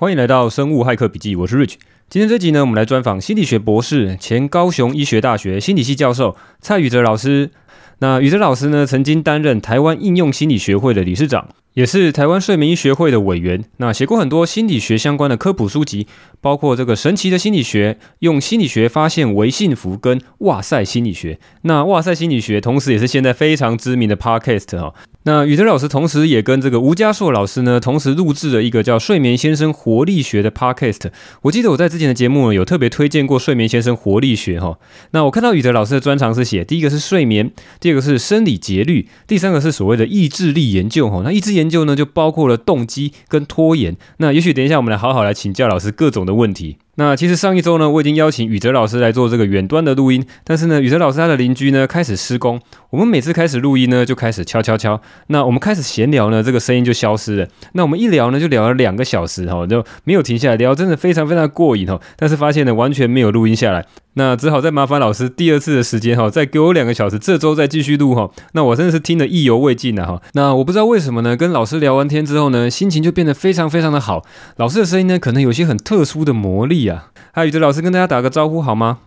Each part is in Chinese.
欢迎来到生物骇客笔记，我是 Rich。今天这集呢，我们来专访心理学博士、前高雄医学大学心理系教授蔡宇哲老师。那宇哲老师呢，曾经担任台湾应用心理学会的理事长，也是台湾睡眠医学会的委员。那写过很多心理学相关的科普书籍，包括这个神奇的心理学、用心理学发现微幸福跟哇塞心理学。那哇塞心理学，同时也是现在非常知名的 Podcast 哈。那宇哲老师同时也跟这个吴家硕老师呢，同时录制了一个叫《睡眠先生活力学》的 Podcast。我记得我在之前的节目呢，有特别推荐过《睡眠先生活力学》哈。那我看到宇哲老师的专长是写第一个是睡眠，第二个是生理节律，第三个是所谓的意志力研究哈。那意志研究呢，就包括了动机跟拖延。那也许等一下我们来好好来请教老师各种的问题。那其实上一周呢，我已经邀请宇哲老师来做这个远端的录音，但是呢，宇哲老师他的邻居呢开始施工，我们每次开始录音呢就开始敲敲敲，那我们开始闲聊呢，这个声音就消失了。那我们一聊呢就聊了两个小时哈，就没有停下来聊，真的非常非常过瘾哈，但是发现呢完全没有录音下来。那只好再麻烦老师第二次的时间哈，再给我两个小时，这周再继续录哈。那我真的是听得意犹未尽了哈。那我不知道为什么呢，跟老师聊完天之后呢，心情就变得非常非常的好。老师的声音呢，可能有些很特殊的魔力啊。嗨，宇哲老师跟大家打个招呼好吗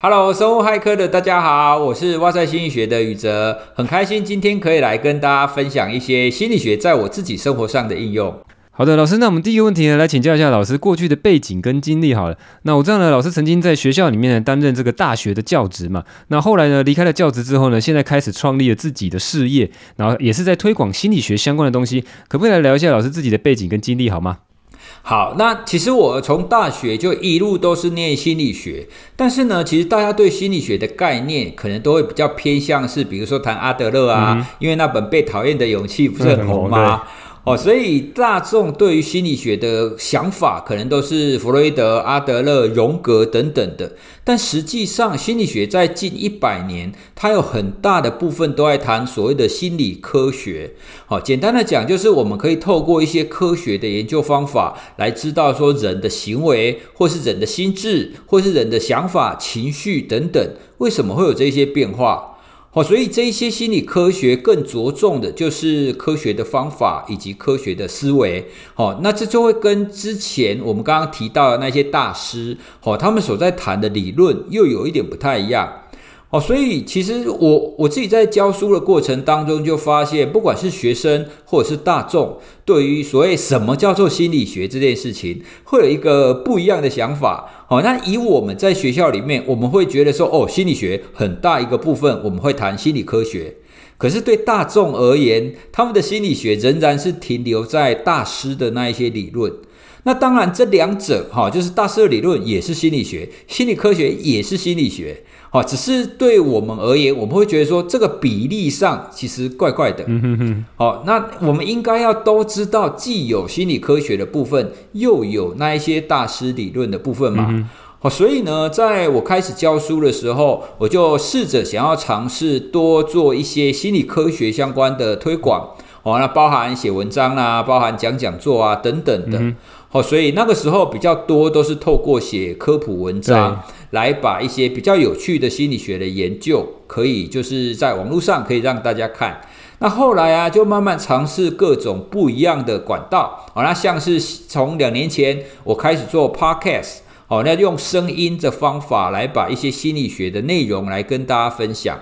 ？Hello，生物骇客的大家好，我是哇塞心理学的宇哲，很开心今天可以来跟大家分享一些心理学在我自己生活上的应用。好的，老师，那我们第一个问题呢，来请教一下老师过去的背景跟经历好了。那我知道呢，老师曾经在学校里面呢担任这个大学的教职嘛。那后来呢，离开了教职之后呢，现在开始创立了自己的事业，然后也是在推广心理学相关的东西。可不可以来聊一下老师自己的背景跟经历好吗？好，那其实我从大学就一路都是念心理学，但是呢，其实大家对心理学的概念可能都会比较偏向是，比如说谈阿德勒啊，嗯、因为那本《被讨厌的勇气》不是很红吗？嗯哦，所以大众对于心理学的想法，可能都是弗洛伊德、阿德勒、荣格等等的。但实际上，心理学在近一百年，它有很大的部分都在谈所谓的心理科学。好，简单的讲，就是我们可以透过一些科学的研究方法，来知道说人的行为，或是人的心智，或是人的想法、情绪等等，为什么会有这些变化。哦，所以这一些心理科学更着重的就是科学的方法以及科学的思维。好，那这就会跟之前我们刚刚提到的那些大师，好，他们所在谈的理论又有一点不太一样。哦，所以其实我我自己在教书的过程当中就发现，不管是学生或者是大众，对于所谓什么叫做心理学这件事情，会有一个不一样的想法。好，那以我们在学校里面，我们会觉得说，哦，心理学很大一个部分，我们会谈心理科学。可是对大众而言，他们的心理学仍然是停留在大师的那一些理论。那当然，这两者哈，就是大师的理论也是心理学，心理科学也是心理学。好，只是对我们而言，我们会觉得说这个比例上其实怪怪的。嗯哼哼。好，那我们应该要都知道，既有心理科学的部分，又有那一些大师理论的部分嘛。好，所以呢，在我开始教书的时候，我就试着想要尝试多做一些心理科学相关的推广。哦，那包含写文章啊，包含讲讲座啊等等的。好，所以那个时候比较多都是透过写科普文章。来把一些比较有趣的心理学的研究，可以就是在网络上可以让大家看。那后来啊，就慢慢尝试各种不一样的管道。好，那像是从两年前我开始做 Podcast，好，那用声音的方法来把一些心理学的内容来跟大家分享。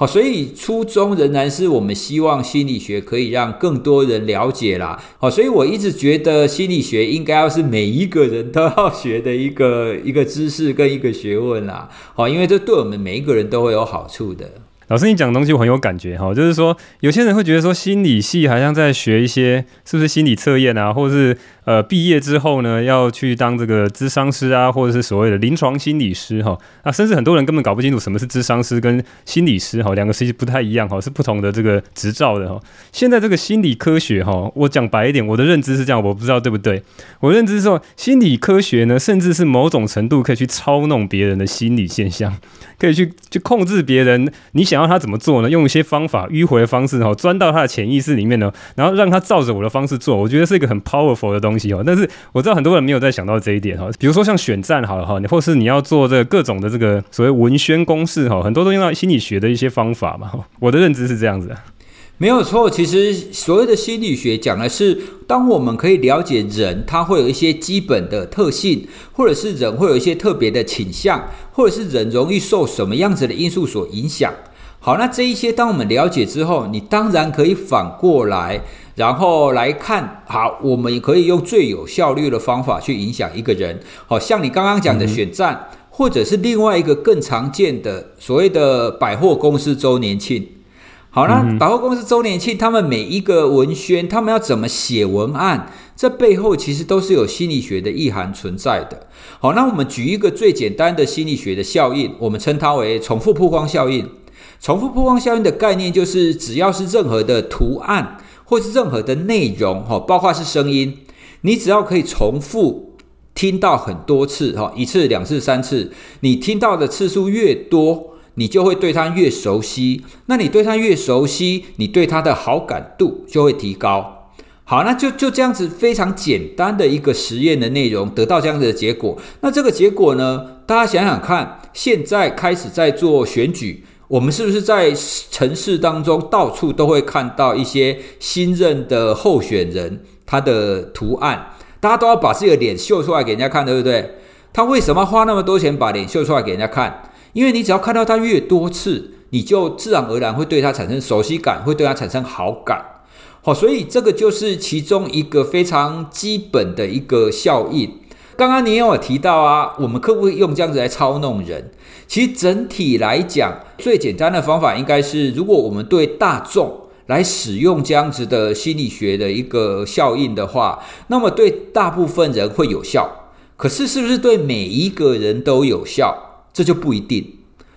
好，所以初衷仍然是我们希望心理学可以让更多人了解啦。好，所以我一直觉得心理学应该要是每一个人都要学的一个 一个知识跟一个学问啦。好，因为这对我们每一个人都会有好处的。老师，你讲的东西我很有感觉哈，就是说有些人会觉得说心理系好像在学一些是不是心理测验啊，或者是。呃，毕业之后呢，要去当这个咨商师啊，或者是所谓的临床心理师哈。那甚至很多人根本搞不清楚什么是咨商师跟心理师哈，两个其实不太一样哈，是不同的这个执照的哈。现在这个心理科学哈，我讲白一点，我的认知是这样，我不知道对不对。我认知是说，心理科学呢，甚至是某种程度可以去操弄别人的心理现象，可以去去控制别人。你想要他怎么做呢？用一些方法迂回的方式哈，钻到他的潜意识里面呢，然后让他照着我的方式做。我觉得是一个很 powerful 的东西。东西哦但是我知道很多人没有在想到这一点哈，比如说像选战好了哈，你或是你要做这各种的这个所谓文宣公式哈，很多都用到心理学的一些方法嘛。我的认知是这样子。没有错，其实所谓的心理学讲的是，当我们可以了解人，他会有一些基本的特性，或者是人会有一些特别的倾向，或者是人容易受什么样子的因素所影响。好，那这一些当我们了解之后，你当然可以反过来，然后来看，好，我们也可以用最有效率的方法去影响一个人。好，像你刚刚讲的选战，嗯、或者是另外一个更常见的所谓的百货公司周年庆。好，那百货公司周年庆，他们每一个文宣，他们要怎么写文案？这背后其实都是有心理学的意涵存在的。好，那我们举一个最简单的心理学的效应，我们称它为重复曝光效应。重复曝光效应的概念就是，只要是任何的图案或是任何的内容，哈，包括是声音，你只要可以重复听到很多次，哈，一次、两次、三次，你听到的次数越多。你就会对他越熟悉，那你对他越熟悉，你对他的好感度就会提高。好，那就就这样子非常简单的一个实验的内容，得到这样子的结果。那这个结果呢，大家想想看，现在开始在做选举，我们是不是在城市当中到处都会看到一些新任的候选人他的图案？大家都要把自己的脸秀出来给人家看，对不对？他为什么花那么多钱把脸秀出来给人家看？因为你只要看到他越多次，你就自然而然会对他产生熟悉感，会对他产生好感。好，所以这个就是其中一个非常基本的一个效应。刚刚你也有提到啊，我们可不可以用这样子来操弄人？其实整体来讲，最简单的方法应该是，如果我们对大众来使用这样子的心理学的一个效应的话，那么对大部分人会有效。可是，是不是对每一个人都有效？这就不一定，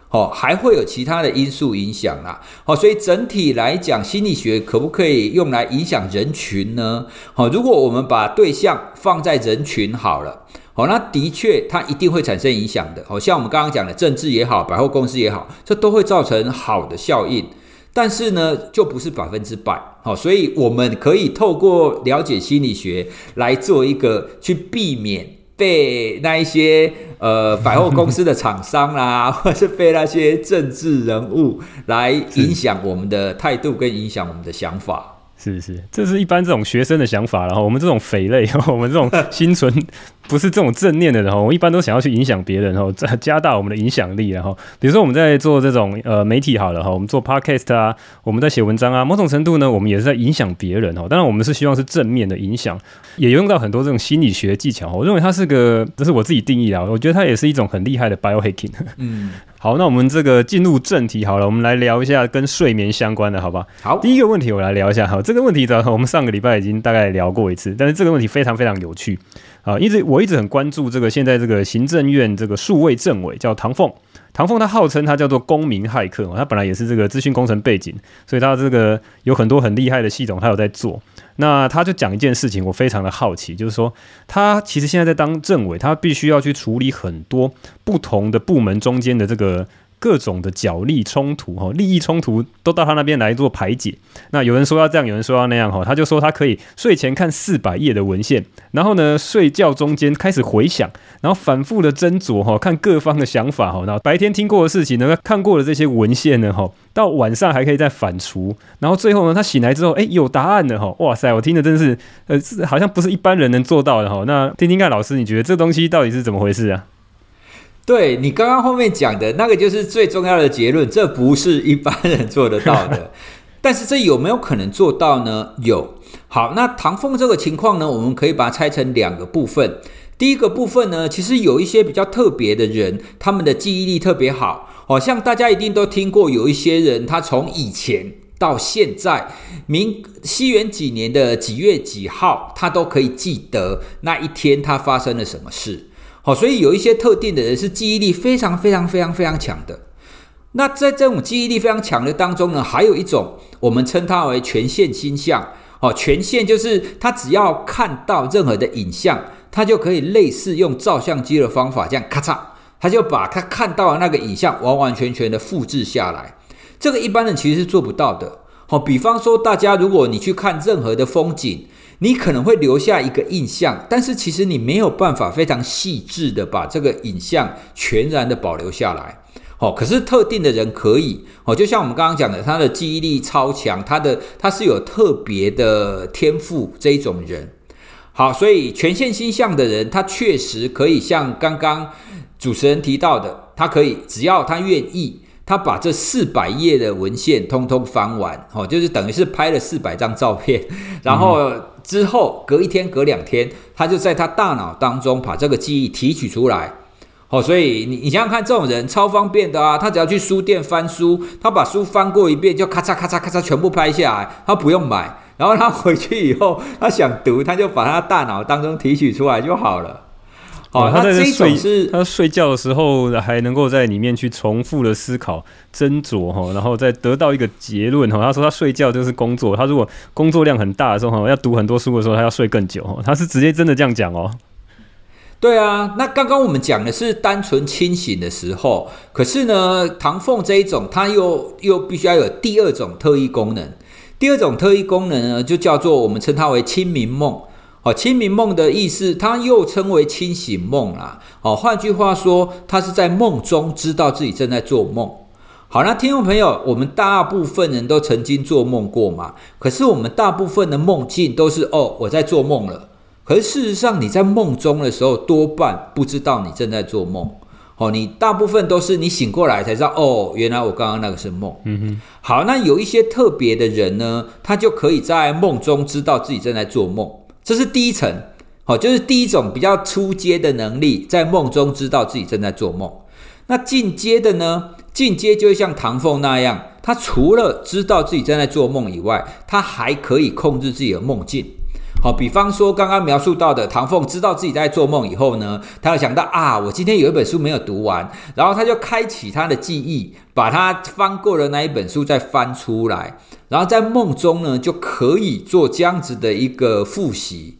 哦，还会有其他的因素影响啦，好，所以整体来讲，心理学可不可以用来影响人群呢？好，如果我们把对象放在人群好了，好，那的确它一定会产生影响的，好，像我们刚刚讲的政治也好，百货公司也好，这都会造成好的效应，但是呢，就不是百分之百，好，所以我们可以透过了解心理学来做一个去避免。被那一些呃百货公司的厂商啦，或是被那些政治人物来影响我们的态度，跟影响我们的想法。是是，这是一般这种学生的想法，然后我们这种匪类，然 后我们这种心存不是这种正念的人，我们一般都想要去影响别人，然后加大我们的影响力，然后比如说我们在做这种呃媒体好了哈，我们做 podcast 啊，我们在写文章啊，某种程度呢，我们也是在影响别人哈。当然，我们是希望是正面的影响，也用到很多这种心理学技巧。我认为它是个，这是我自己定义啊，我觉得它也是一种很厉害的 biohacking。嗯。好，那我们这个进入正题好了，我们来聊一下跟睡眠相关的，好吧？好，第一个问题我来聊一下。好，这个问题的，我们上个礼拜已经大概聊过一次，但是这个问题非常非常有趣啊！一直我一直很关注这个现在这个行政院这个数位政委叫唐凤。唐凤他号称他叫做公民骇客，他本来也是这个资讯工程背景，所以他这个有很多很厉害的系统，他有在做。那他就讲一件事情，我非常的好奇，就是说他其实现在在当政委，他必须要去处理很多不同的部门中间的这个。各种的角力冲突，哈，利益冲突都到他那边来做排解。那有人说要这样，有人说要那样，哈，他就说他可以睡前看四百页的文献，然后呢，睡觉中间开始回想，然后反复的斟酌，哈，看各方的想法，哈，然后白天听过的事情呢，看过的这些文献呢，哈，到晚上还可以再反刍，然后最后呢，他醒来之后，哎，有答案了，哈，哇塞，我听的真是，呃，好像不是一般人能做到的，哈。那听听看，老师，你觉得这东西到底是怎么回事啊？对，你刚刚后面讲的那个就是最重要的结论，这不是一般人做得到的。但是这有没有可能做到呢？有。好，那唐凤这个情况呢，我们可以把它拆成两个部分。第一个部分呢，其实有一些比较特别的人，他们的记忆力特别好。好像大家一定都听过，有一些人他从以前到现在，明西元几年的几月几号，他都可以记得那一天他发生了什么事。好，所以有一些特定的人是记忆力非常非常非常非常强的。那在这种记忆力非常强的当中呢，还有一种我们称它为全线心象。哦，全线就是他只要看到任何的影像，他就可以类似用照相机的方法这样咔嚓，他就把他看到的那个影像完完全全的复制下来。这个一般人其实是做不到的。好，比方说大家如果你去看任何的风景。你可能会留下一个印象，但是其实你没有办法非常细致的把这个影像全然的保留下来。哦，可是特定的人可以哦，就像我们刚刚讲的，他的记忆力超强，他的他是有特别的天赋这一种人。好，所以权限星象的人，他确实可以像刚刚主持人提到的，他可以只要他愿意，他把这四百页的文献通通翻完，哦，就是等于是拍了四百张照片，然后之后隔一天、隔两天，他就在他大脑当中把这个记忆提取出来，哦，所以你你想想看，这种人超方便的啊，他只要去书店翻书，他把书翻过一遍，就咔嚓咔嚓咔嚓全部拍下来，他不用买。然后他回去以后，他想读，他就把他大脑当中提取出来就好了。哦，他在睡是他睡觉的时候还能够在里面去重复的思考、斟酌哈，然后再得到一个结论哈。他说他睡觉就是工作，他如果工作量很大的时候哈，要读很多书的时候，他要睡更久哈。他是直接真的这样讲哦。对啊，那刚刚我们讲的是单纯清醒的时候，可是呢，唐凤这一种，他又又必须要有第二种特异功能。第二种特异功能呢，就叫做我们称它为清明梦。哦，清明梦的意思，它又称为清醒梦啦。哦，换句话说，他是在梦中知道自己正在做梦。好，那听众朋友，我们大部分人都曾经做梦过嘛？可是我们大部分的梦境都是哦，我在做梦了。可是事实上，你在梦中的时候，多半不知道你正在做梦。哦，你大部分都是你醒过来才知道，哦，原来我刚刚那个是梦。嗯哼。好，那有一些特别的人呢，他就可以在梦中知道自己正在做梦，这是第一层。好，就是第一种比较初阶的能力，在梦中知道自己正在做梦。那进阶的呢？进阶就会像唐凤那样，他除了知道自己正在做梦以外，他还可以控制自己的梦境。好，比方说刚刚描述到的唐凤知道自己在做梦以后呢，他就想到啊，我今天有一本书没有读完，然后他就开启他的记忆，把他翻过的那一本书再翻出来，然后在梦中呢就可以做这样子的一个复习。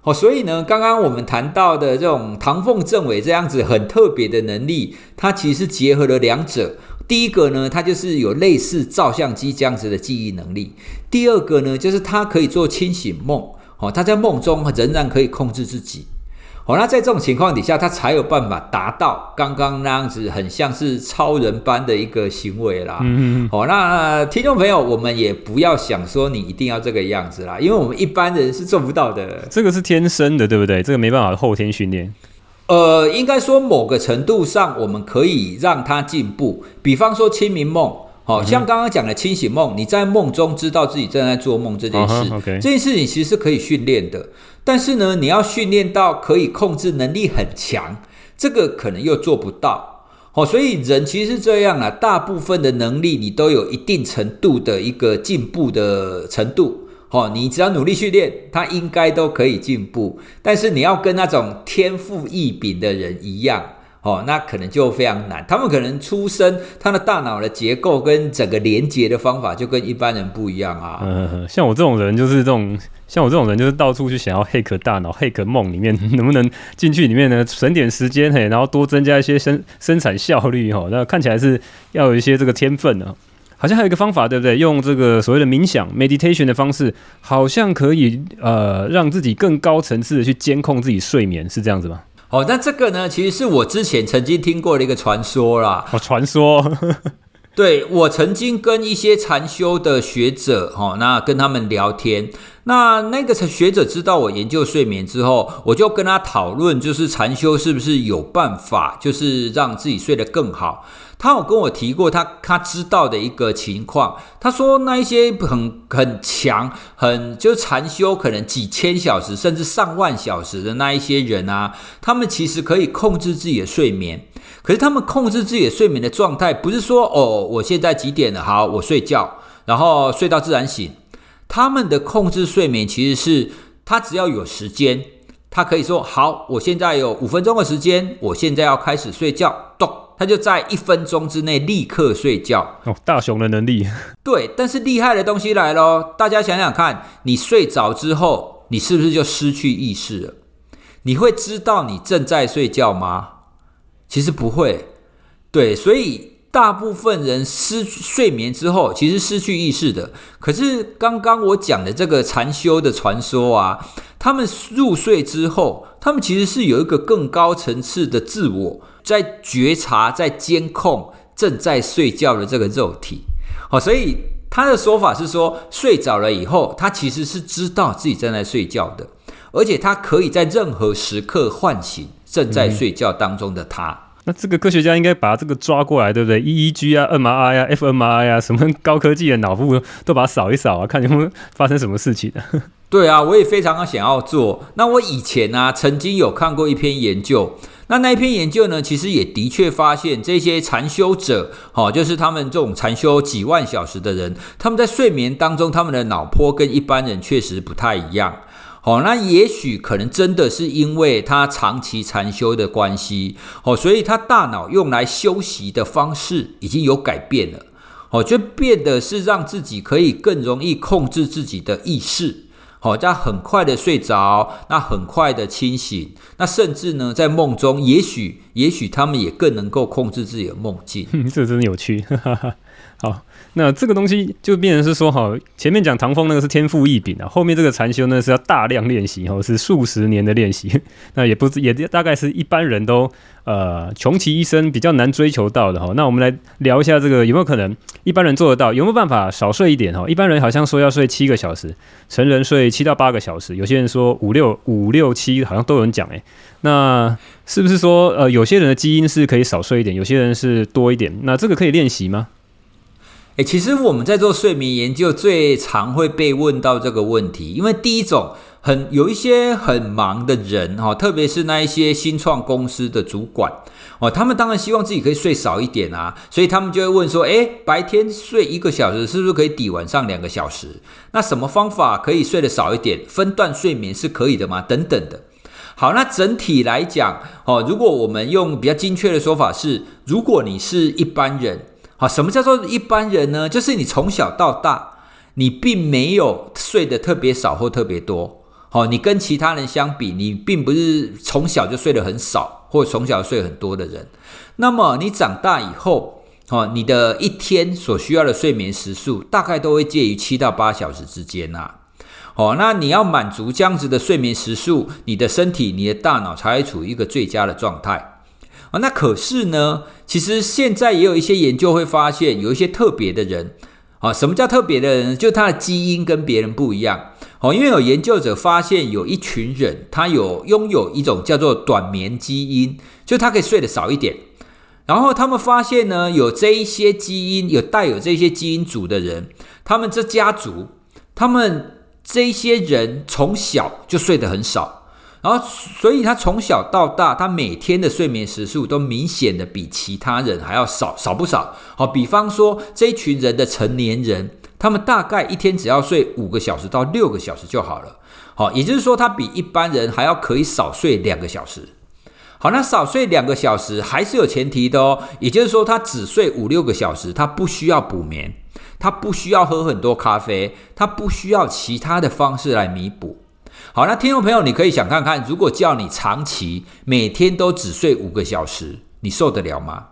好，所以呢，刚刚我们谈到的这种唐凤政委这样子很特别的能力，它其实结合了两者。第一个呢，它就是有类似照相机这样子的记忆能力；第二个呢，就是它可以做清醒梦。哦，他在梦中仍然可以控制自己。哦，那在这种情况底下，他才有办法达到刚刚那样子，很像是超人般的一个行为啦。嗯嗯。哦，那听众朋友，我们也不要想说你一定要这个样子啦，因为我们一般人是做不到的。这个是天生的，对不对？这个没办法后天训练。呃，应该说某个程度上，我们可以让他进步。比方说清明梦。好像刚刚讲的清醒梦，你在梦中知道自己正在做梦这件事，uh -huh, okay. 这件事情其实是可以训练的。但是呢，你要训练到可以控制能力很强，这个可能又做不到。好，所以人其实是这样啊，大部分的能力你都有一定程度的一个进步的程度。好，你只要努力训练，他应该都可以进步。但是你要跟那种天赋异禀的人一样。哦，那可能就非常难。他们可能出生，他的大脑的结构跟整个连接的方法就跟一般人不一样啊。嗯，像我这种人就是这种，像我这种人就是到处去想要 hack 大脑，hack 梦里面能不能进去里面呢？省点时间嘿，然后多增加一些生生产效率哈。那看起来是要有一些这个天分呢。好像还有一个方法，对不对？用这个所谓的冥想 meditation 的方式，好像可以呃让自己更高层次的去监控自己睡眠，是这样子吗？哦，那这个呢，其实是我之前曾经听过的一个传说啦。哦，传说。对，我曾经跟一些禅修的学者，哈，那跟他们聊天。那那个学者知道我研究睡眠之后，我就跟他讨论，就是禅修是不是有办法，就是让自己睡得更好。他有跟我提过他他知道的一个情况，他说那一些很很强，很就禅修可能几千小时甚至上万小时的那一些人啊，他们其实可以控制自己的睡眠。可是他们控制自己的睡眠的状态，不是说哦，我现在几点了？好，我睡觉，然后睡到自然醒。他们的控制睡眠其实是他只要有时间，他可以说好，我现在有五分钟的时间，我现在要开始睡觉，他就在一分钟之内立刻睡觉哦，大熊的能力。对，但是厉害的东西来咯，大家想想看，你睡着之后，你是不是就失去意识了？你会知道你正在睡觉吗？其实不会。对，所以大部分人失睡眠之后，其实失去意识的。可是刚刚我讲的这个禅修的传说啊，他们入睡之后，他们其实是有一个更高层次的自我。在觉察、在监控、正在睡觉的这个肉体。好，所以他的说法是说，睡着了以后，他其实是知道自己正在睡觉的，而且他可以在任何时刻唤醒正在睡觉当中的他。嗯那这个科学家应该把这个抓过来，对不对？EEG 啊，MRI 啊，fMRI 啊，什么高科技的脑部都把它扫一扫啊，看有没有发生什么事情。对啊，我也非常想要做。那我以前呢、啊，曾经有看过一篇研究。那那一篇研究呢，其实也的确发现这些禅修者，哦，就是他们这种禅修几万小时的人，他们在睡眠当中，他们的脑波跟一般人确实不太一样。哦，那也许可能真的是因为他长期禅修的关系，哦，所以他大脑用来休息的方式已经有改变了，哦，就变得是让自己可以更容易控制自己的意识，好，这样很快的睡着，那很快的清醒，那甚至呢，在梦中，也许也许他们也更能够控制自己的梦境，这真的有趣，好。那这个东西就变成是说，哈，前面讲唐风那个是天赋异禀啊，后面这个禅修呢是要大量练习，哈，是数十年的练习，那也不是，也大概是一般人都呃穷其一生比较难追求到的哈。那我们来聊一下这个有没有可能一般人做得到，有没有办法少睡一点哈？一般人好像说要睡七个小时，成人睡七到八个小时，有些人说五六五六七，好像都有人讲诶。那是不是说呃有些人的基因是可以少睡一点，有些人是多一点？那这个可以练习吗？诶，其实我们在做睡眠研究，最常会被问到这个问题，因为第一种很有一些很忙的人哈，特别是那一些新创公司的主管哦，他们当然希望自己可以睡少一点啊，所以他们就会问说，诶，白天睡一个小时，是不是可以抵晚上两个小时？那什么方法可以睡得少一点？分段睡眠是可以的吗？等等的。好，那整体来讲哦，如果我们用比较精确的说法是，如果你是一般人。好，什么叫做一般人呢？就是你从小到大，你并没有睡得特别少或特别多。好，你跟其他人相比，你并不是从小就睡得很少，或从小睡很多的人。那么你长大以后，哦，你的一天所需要的睡眠时数，大概都会介于七到八小时之间呐。哦，那你要满足这样子的睡眠时数，你的身体、你的大脑才会处于一个最佳的状态。啊，那可是呢，其实现在也有一些研究会发现，有一些特别的人，啊，什么叫特别的人？就他的基因跟别人不一样。哦，因为有研究者发现，有一群人，他有拥有一种叫做短眠基因，就他可以睡得少一点。然后他们发现呢，有这一些基因，有带有这些基因组的人，他们这家族，他们这些人从小就睡得很少。然后，所以他从小到大，他每天的睡眠时数都明显的比其他人还要少，少不少？好，比方说这一群人的成年人，他们大概一天只要睡五个小时到六个小时就好了。好，也就是说，他比一般人还要可以少睡两个小时。好，那少睡两个小时还是有前提的哦，也就是说，他只睡五六个小时，他不需要补眠，他不需要喝很多咖啡，他不需要其他的方式来弥补。好，那听众朋友，你可以想看看，如果叫你长期每天都只睡五个小时，你受得了吗？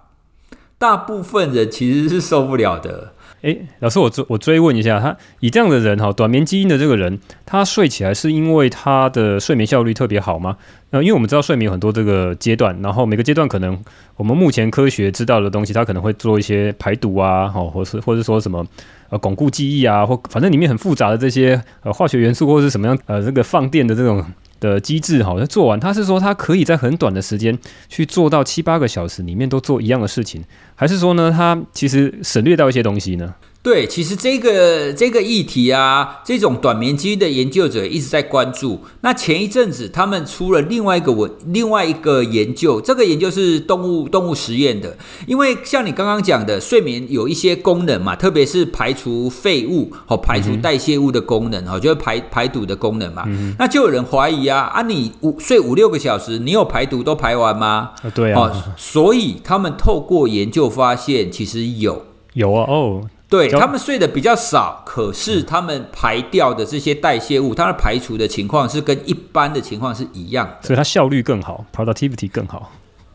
大部分人其实是受不了的。诶，老师，我追我追问一下，他以这样的人哈，短眠基因的这个人，他睡起来是因为他的睡眠效率特别好吗？呃，因为我们知道睡眠有很多这个阶段，然后每个阶段可能我们目前科学知道的东西，他可能会做一些排毒啊，好，或是或是说什么。呃，巩固记忆啊，或反正里面很复杂的这些呃化学元素，或者是什么样呃这个放电的这种的机制，好，像做完，他是说他可以在很短的时间去做到七八个小时里面都做一样的事情，还是说呢，他其实省略掉一些东西呢？对，其实这个这个议题啊，这种短眠基因的研究者一直在关注。那前一阵子，他们出了另外一个文，另外一个研究，这个研究是动物动物实验的。因为像你刚刚讲的，睡眠有一些功能嘛，特别是排除废物和排除代谢物的功能，哈、嗯，就是排排毒的功能嘛。嗯、那就有人怀疑啊，啊，你五睡五六个小时，你有排毒都排完吗？啊对啊。所以他们透过研究发现，其实有有啊哦。对，他们睡得比较少，可是他们排掉的这些代谢物，它的排除的情况是跟一般的情况是一样的，所以它效率更好，productivity 更好。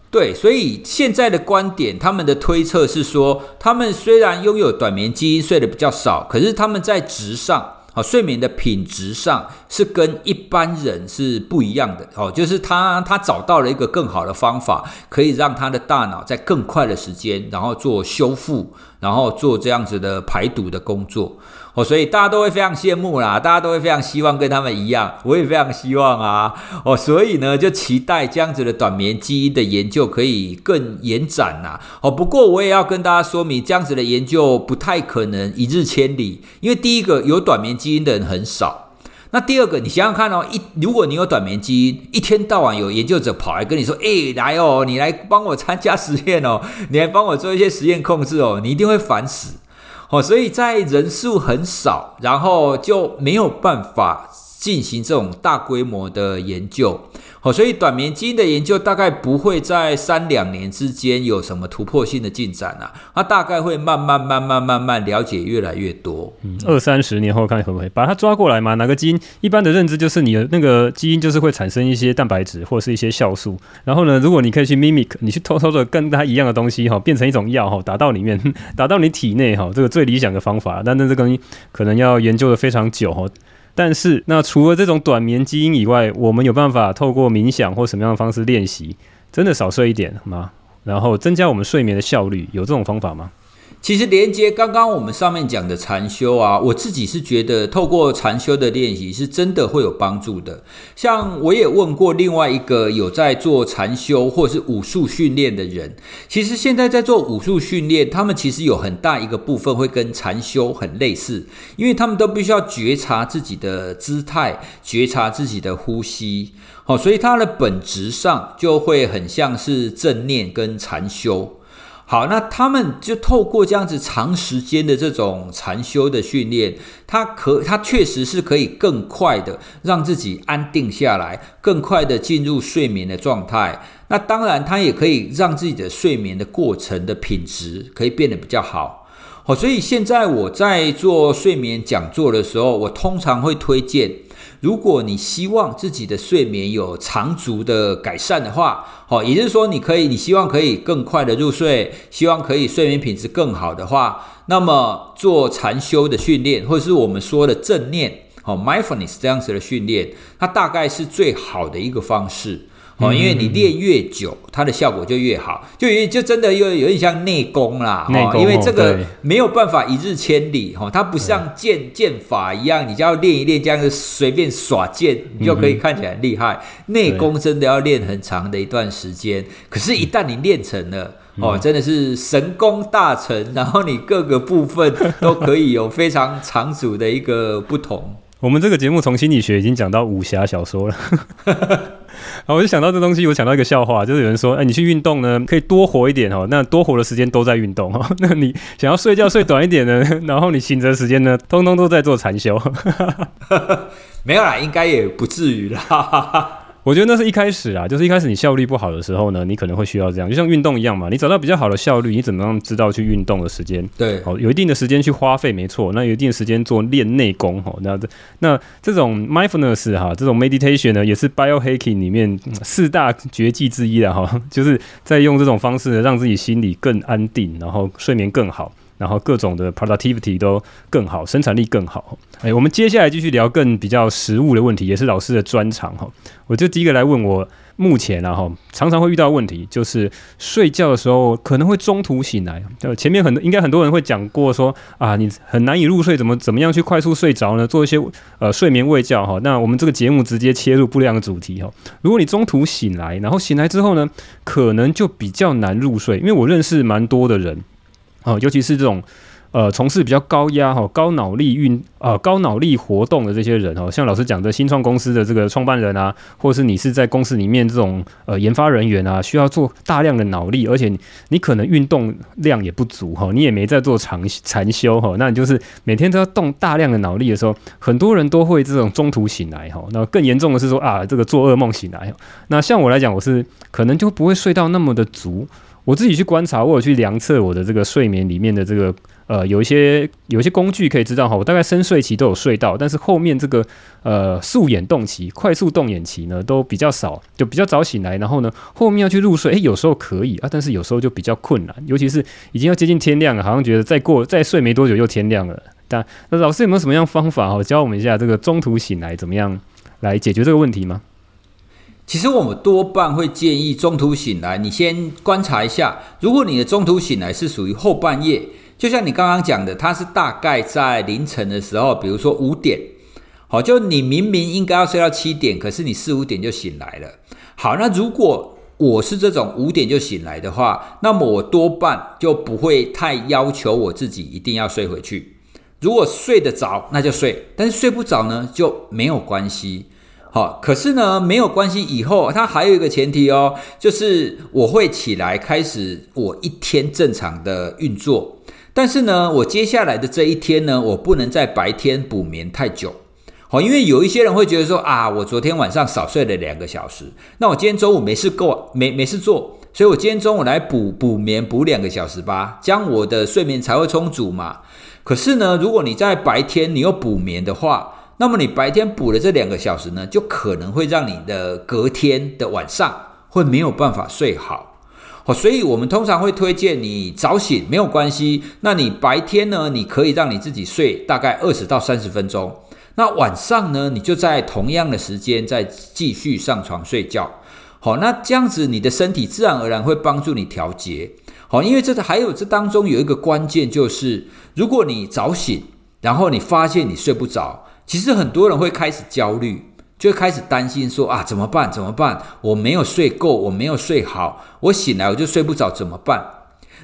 对，所以现在的观点，他们的推测是说，他们虽然拥有短眠基因，睡得比较少，可是他们在值上，好，睡眠的品质上是跟一般人是不一样的哦，就是他他找到了一个更好的方法，可以让他的大脑在更快的时间，然后做修复，然后做这样子的排毒的工作。哦，所以大家都会非常羡慕啦，大家都会非常希望跟他们一样，我也非常希望啊。哦，所以呢，就期待这样子的短眠基因的研究可以更延展呐。哦，不过我也要跟大家说明，这样子的研究不太可能一日千里，因为第一个有短眠基因的人很少。那第二个，你想想看哦，一如果你有短眠基因，一天到晚有研究者跑来跟你说，诶，来哦，你来帮我参加实验哦，你来帮我做一些实验控制哦，你一定会烦死。哦，所以在人数很少，然后就没有办法进行这种大规模的研究。好，所以短眠基因的研究大概不会在三两年之间有什么突破性的进展啊，它大概会慢慢慢慢慢慢了解越来越多。嗯，二三十年后看会不会把它抓过来嘛？哪个基因？一般的认知就是你的那个基因就是会产生一些蛋白质或者是一些酵素，然后呢，如果你可以去 mimic，你去偷偷的跟它一样的东西哈，变成一种药哈，打到里面，打到你体内哈，这个最理想的方法，但那这个东西可能要研究的非常久哈。但是，那除了这种短眠基因以外，我们有办法透过冥想或什么样的方式练习，真的少睡一点吗？然后增加我们睡眠的效率，有这种方法吗？其实连接刚刚我们上面讲的禅修啊，我自己是觉得透过禅修的练习是真的会有帮助的。像我也问过另外一个有在做禅修或是武术训练的人，其实现在在做武术训练，他们其实有很大一个部分会跟禅修很类似，因为他们都必须要觉察自己的姿态，觉察自己的呼吸，好，所以它的本质上就会很像是正念跟禅修。好，那他们就透过这样子长时间的这种禅修的训练，他可他确实是可以更快的让自己安定下来，更快的进入睡眠的状态。那当然，他也可以让自己的睡眠的过程的品质可以变得比较好。好，所以现在我在做睡眠讲座的时候，我通常会推荐。如果你希望自己的睡眠有长足的改善的话，好，也就是说，你可以，你希望可以更快的入睡，希望可以睡眠品质更好的话，那么做禅修的训练，或者是我们说的正念，好，mindfulness 这样子的训练，它大概是最好的一个方式。哦，因为你练越久，它的效果就越好，就有就真的有有点像内功啦。内功，因为这个没有办法一日千里哈，它不像剑剑法一样，你就要练一练，这样子随便耍剑，你就可以看起来很厉害。内功真的要练很长的一段时间，可是，一旦你练成了，哦，真的是神功大成，然后你各个部分都可以有非常长足的一个不同。我们这个节目从心理学已经讲到武侠小说了。好，我就想到这东西，我想到一个笑话，就是有人说，哎，你去运动呢，可以多活一点哦。那多活的时间都在运动哦。那你想要睡觉睡短一点呢，然后你醒着时间呢，通通都在做禅修。没有啦，应该也不至于啦。我觉得那是一开始啊，就是一开始你效率不好的时候呢，你可能会需要这样，就像运动一样嘛。你找到比较好的效率，你怎么样知道去运动的时间？对，哦，有一定的时间去花费，没错。那有一定的时间做练内功，哈，那这那这种 mindfulness 哈，这种 meditation 呢，也是 biohacking 里面四大绝技之一了哈，就是在用这种方式呢，让自己心里更安定，然后睡眠更好。然后各种的 productivity 都更好，生产力更好。哎，我们接下来继续聊更比较实务的问题，也是老师的专长哈。我就第一个来问我目前啊哈，常常会遇到问题，就是睡觉的时候可能会中途醒来。呃，前面很多应该很多人会讲过说啊，你很难以入睡，怎么怎么样去快速睡着呢？做一些呃睡眠卫教哈。那我们这个节目直接切入不良的主题哈。如果你中途醒来，然后醒来之后呢，可能就比较难入睡，因为我认识蛮多的人。哦，尤其是这种，呃，从事比较高压哈、高脑力运啊、高脑力活动的这些人哈，像老师讲的新创公司的这个创办人啊，或是你是在公司里面这种呃研发人员啊，需要做大量的脑力，而且你你可能运动量也不足哈，你也没在做长禅修哈，那你就是每天都要动大量的脑力的时候，很多人都会这种中途醒来哈。那更严重的是说啊，这个做噩梦醒来。那像我来讲，我是可能就不会睡到那么的足。我自己去观察，我有去量测我的这个睡眠里面的这个呃，有一些有一些工具可以知道哈，我大概深睡期都有睡到，但是后面这个呃速眼动期、快速动眼期呢都比较少，就比较早醒来，然后呢后面要去入睡，诶，有时候可以啊，但是有时候就比较困难，尤其是已经要接近天亮了，好像觉得再过再睡没多久又天亮了。但那老师有没有什么样方法哈，教我们一下这个中途醒来怎么样来解决这个问题吗？其实我们多半会建议中途醒来，你先观察一下，如果你的中途醒来是属于后半夜，就像你刚刚讲的，它是大概在凌晨的时候，比如说五点，好，就你明明应该要睡到七点，可是你四五点就醒来了。好，那如果我是这种五点就醒来的话，那么我多半就不会太要求我自己一定要睡回去。如果睡得着，那就睡；但是睡不着呢，就没有关系。好，可是呢，没有关系。以后它还有一个前提哦，就是我会起来开始我一天正常的运作。但是呢，我接下来的这一天呢，我不能在白天补眠太久。好，因为有一些人会觉得说啊，我昨天晚上少睡了两个小时，那我今天中午没事够，没没事做，所以我今天中午来补补眠补两个小时吧，这样我的睡眠才会充足嘛。可是呢，如果你在白天你又补眠的话，那么你白天补的这两个小时呢，就可能会让你的隔天的晚上会没有办法睡好。好，所以我们通常会推荐你早醒没有关系。那你白天呢，你可以让你自己睡大概二十到三十分钟。那晚上呢，你就在同样的时间再继续上床睡觉。好，那这样子你的身体自然而然会帮助你调节。好，因为这还有这当中有一个关键就是，如果你早醒，然后你发现你睡不着。其实很多人会开始焦虑，就会开始担心说啊，怎么办？怎么办？我没有睡够，我没有睡好，我醒来我就睡不着，怎么办？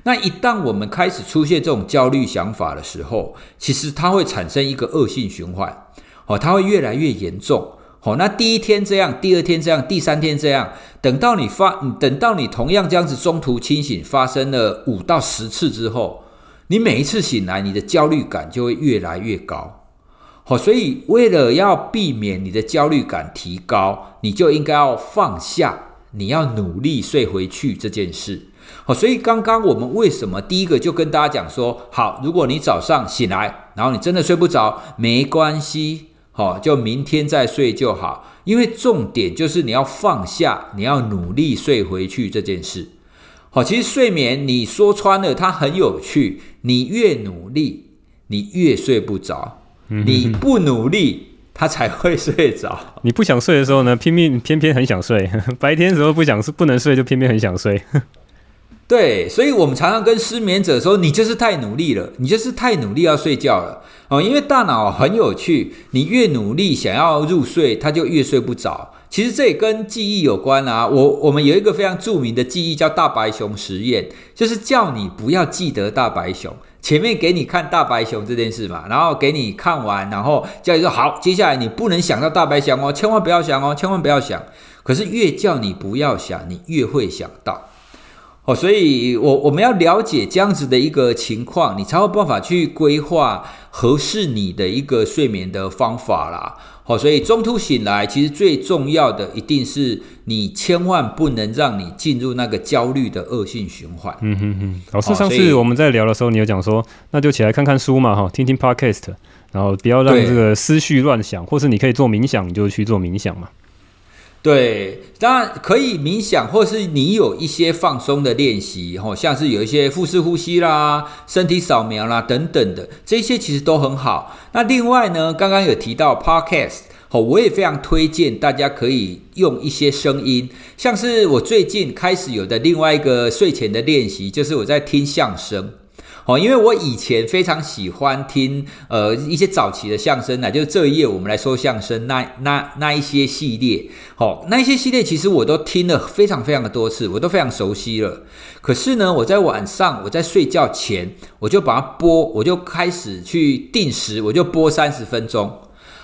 那一旦我们开始出现这种焦虑想法的时候，其实它会产生一个恶性循环，哦，它会越来越严重。哦，那第一天这样，第二天这样，第三天这样，等到你发，等到你同样这样子中途清醒发生了五到十次之后，你每一次醒来，你的焦虑感就会越来越高。好，所以为了要避免你的焦虑感提高，你就应该要放下，你要努力睡回去这件事。好，所以刚刚我们为什么第一个就跟大家讲说，好，如果你早上醒来，然后你真的睡不着，没关系，好，就明天再睡就好。因为重点就是你要放下，你要努力睡回去这件事。好，其实睡眠你说穿了，它很有趣，你越努力，你越睡不着。你不努力，他才会睡着。你不想睡的时候呢，拼命偏偏很想睡；白天的时候不想睡，不能睡，就偏偏很想睡。对，所以我们常常跟失眠者说：“你就是太努力了，你就是太努力要睡觉了。”哦，因为大脑很有趣，你越努力想要入睡，它就越睡不着。其实这也跟记忆有关啊。我我们有一个非常著名的记忆叫大白熊实验，就是叫你不要记得大白熊。前面给你看大白熊这件事嘛，然后给你看完，然后叫你说好，接下来你不能想到大白熊哦，千万不要想哦，千万不要想。可是越叫你不要想，你越会想到哦。所以我我们要了解这样子的一个情况，你才有办法去规划合适你的一个睡眠的方法啦。好，所以中途醒来，其实最重要的一定是你千万不能让你进入那个焦虑的恶性循环。嗯哼哼，老师上次我们在聊的时候，你有讲说，那就起来看看书嘛，哈，听听 podcast，然后不要让这个思绪乱想，或是你可以做冥想，你就去做冥想嘛。对，当然可以冥想，或是你有一些放松的练习，吼，像是有一些腹式呼吸啦、身体扫描啦等等的，这些其实都很好。那另外呢，刚刚有提到 Podcast，吼，我也非常推荐大家可以用一些声音，像是我最近开始有的另外一个睡前的练习，就是我在听相声。哦，因为我以前非常喜欢听呃一些早期的相声呢，就是这一页我们来说相声那那那一些系列，好，那一些系列其实我都听了非常非常的多次，我都非常熟悉了。可是呢，我在晚上我在睡觉前，我就把它播，我就开始去定时，我就播三十分钟。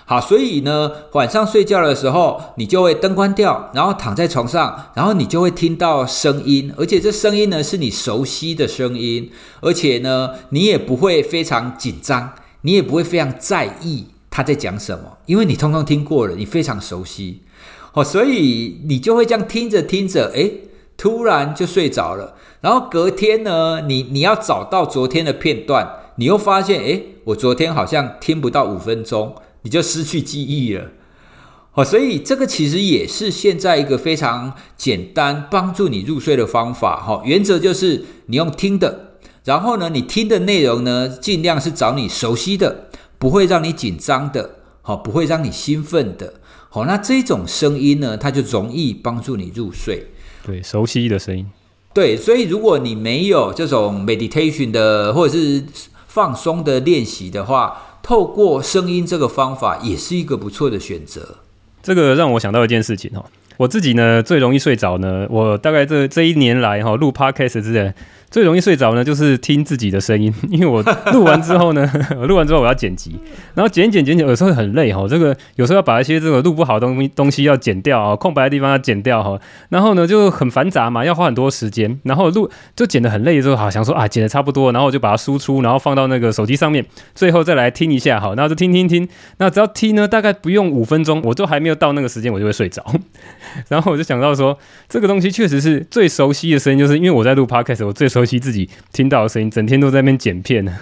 好，所以呢，晚上睡觉的时候，你就会灯关掉，然后躺在床上，然后你就会听到声音，而且这声音呢是你熟悉的声音，而且呢，你也不会非常紧张，你也不会非常在意他在讲什么，因为你通通听过了，你非常熟悉。好，所以你就会这样听着听着，诶，突然就睡着了。然后隔天呢，你你要找到昨天的片段，你又发现，诶，我昨天好像听不到五分钟。你就失去记忆了，好，所以这个其实也是现在一个非常简单帮助你入睡的方法，哈，原则就是你用听的，然后呢，你听的内容呢，尽量是找你熟悉的，不会让你紧张的，好，不会让你兴奋的，好，那这种声音呢，它就容易帮助你入睡。对，熟悉的声音。对，所以如果你没有这种 meditation 的或者是放松的练习的话，透过声音这个方法也是一个不错的选择。这个让我想到一件事情哈，我自己呢最容易睡着呢，我大概这这一年来哈录 podcast 之前。最容易睡着呢，就是听自己的声音，因为我录完之后呢，我录完之后我要剪辑，然后剪剪剪剪，有时候会很累哈。这个有时候要把一些这个录不好的东西东西要剪掉啊，空白的地方要剪掉哈。然后呢就很繁杂嘛，要花很多时间。然后录就剪得很累之后，好想说啊，剪得差不多，然后我就把它输出，然后放到那个手机上面，最后再来听一下好，然后就听听听。那只要听呢，大概不用五分钟，我都还没有到那个时间，我就会睡着。然后我就想到说，这个东西确实是最熟悉的声音，就是因为我在录 Podcast，我最熟。熟悉自己听到的声音，整天都在那边剪片呢。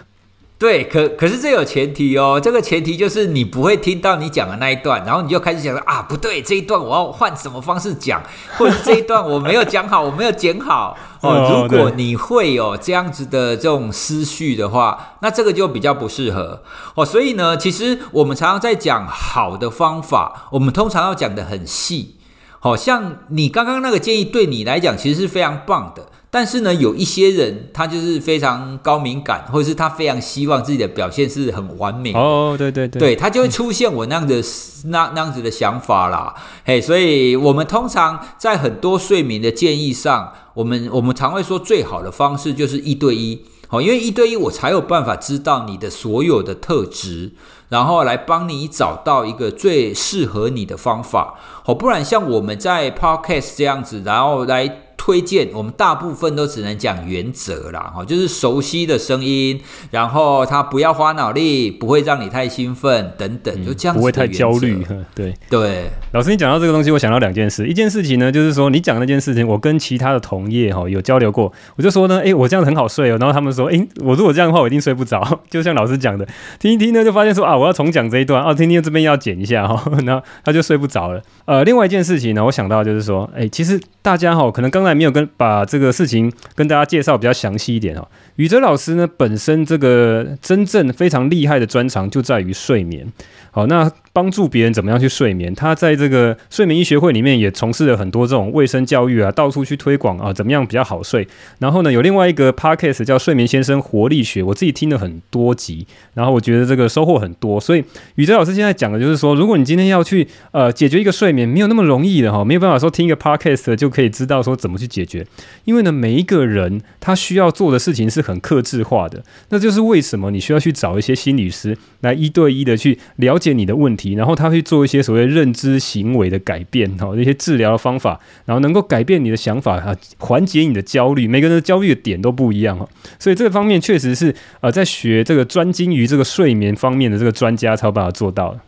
对，可可是这有前提哦，这个前提就是你不会听到你讲的那一段，然后你就开始想说啊，不对，这一段我要换什么方式讲，或者这一段我没有讲好，我没有剪好 哦。如果你会有这样子的这种思绪的话，那这个就比较不适合哦。所以呢，其实我们常常在讲好的方法，我们通常要讲的很细。好像你刚刚那个建议对你来讲其实是非常棒的。但是呢，有一些人他就是非常高敏感，或者是他非常希望自己的表现是很完美哦，对对对，对他就会出现我那样的、嗯、那那样子的想法啦。嘿，所以我们通常在很多睡眠的建议上，我们我们常会说最好的方式就是一对一，好，因为一对一我才有办法知道你的所有的特质，然后来帮你找到一个最适合你的方法，好，不然像我们在 Podcast 这样子，然后来。推荐我们大部分都只能讲原则啦，哈，就是熟悉的声音，然后他不要花脑力，不会让你太兴奋，等等，就这样子。不会太焦虑，对对。老师，你讲到这个东西，我想到两件事。一件事情呢，就是说你讲那件事情，我跟其他的同业哈有交流过，我就说呢，哎，我这样子很好睡哦。然后他们说，哎，我如果这样的话，我一定睡不着。就像老师讲的，听一听呢，就发现说啊，我要重讲这一段，哦，听听这边要剪一下哈，然后他就睡不着了。呃，另外一件事情呢，我想到就是说，哎，其实大家哈，可能刚才还没有跟把这个事情跟大家介绍比较详细一点哦。宇哲老师呢，本身这个真正非常厉害的专长就在于睡眠。好，那帮助别人怎么样去睡眠？他在这个睡眠医学会里面也从事了很多这种卫生教育啊，到处去推广啊，怎么样比较好睡？然后呢，有另外一个 podcast 叫《睡眠先生活力学》，我自己听了很多集，然后我觉得这个收获很多。所以宇哲老师现在讲的就是说，如果你今天要去呃解决一个睡眠，没有那么容易的哈，没有办法说听一个 podcast 就可以知道说怎么去解决，因为呢，每一个人他需要做的事情是很克制化的，那就是为什么你需要去找一些心理师来一对一的去了解你的问题，然后他会做一些所谓认知行为的改变，哈，一些治疗的方法，然后能够改变你的想法啊，缓解你的焦虑。每个人的焦虑的点都不一样哈，所以这个方面确实是呃，在学这个专精于这个睡眠方面的这个专家才有办法做到的。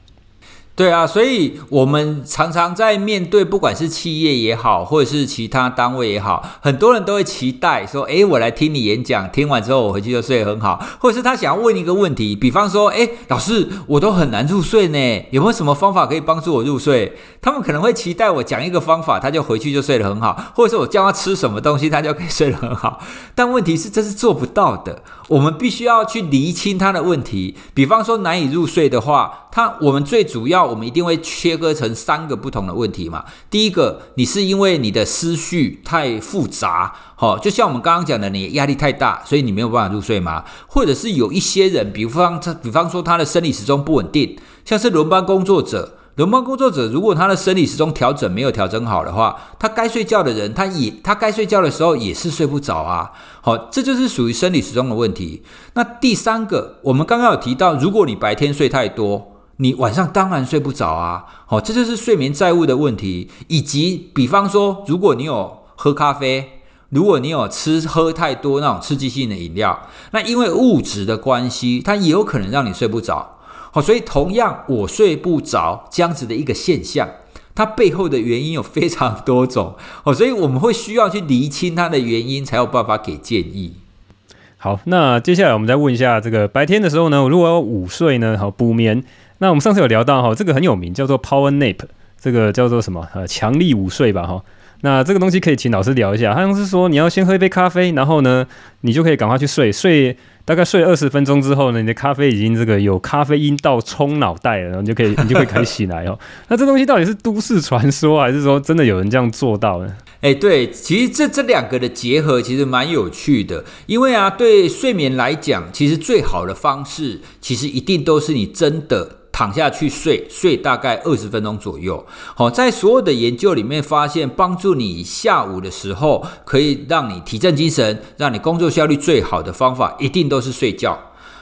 对啊，所以我们常常在面对不管是企业也好，或者是其他单位也好，很多人都会期待说：“诶，我来听你演讲，听完之后我回去就睡得很好。”或者是他想要问一个问题，比方说：“诶，老师，我都很难入睡呢，有没有什么方法可以帮助我入睡？”他们可能会期待我讲一个方法，他就回去就睡得很好，或者是我叫他吃什么东西，他就可以睡得很好。但问题是，这是做不到的。我们必须要去厘清他的问题。比方说难以入睡的话，他我们最主要。我们一定会切割成三个不同的问题嘛。第一个，你是因为你的思绪太复杂，好，就像我们刚刚讲的，你压力太大，所以你没有办法入睡吗？或者是有一些人，比方他，比方说他的生理时钟不稳定，像是轮班工作者，轮班工作者如果他的生理时钟调整没有调整好的话，他该睡觉的人，他也他该睡觉的时候也是睡不着啊。好，这就是属于生理时钟的问题。那第三个，我们刚刚有提到，如果你白天睡太多。你晚上当然睡不着啊，好，这就是睡眠债务的问题，以及比方说，如果你有喝咖啡，如果你有吃喝太多那种刺激性的饮料，那因为物质的关系，它也有可能让你睡不着。好，所以同样我睡不着这样子的一个现象，它背后的原因有非常多种，哦，所以我们会需要去厘清它的原因，才有办法给建议。好，那接下来我们再问一下，这个白天的时候呢，如果要午睡呢，好补眠。那我们上次有聊到哈，这个很有名，叫做 Power Nap，这个叫做什么？呃，强力午睡吧哈。那这个东西可以请老师聊一下，好像是说你要先喝一杯咖啡，然后呢，你就可以赶快去睡，睡大概睡二十分钟之后呢，你的咖啡已经这个有咖啡因到冲脑袋了，然后你就可以你就可以开始醒来哦。那这东西到底是都市传说，还是说真的有人这样做到呢？哎，对，其实这这两个的结合其实蛮有趣的，因为啊，对睡眠来讲，其实最好的方式，其实一定都是你真的。躺下去睡，睡大概二十分钟左右。好，在所有的研究里面发现，帮助你下午的时候可以让你提振精神，让你工作效率最好的方法，一定都是睡觉。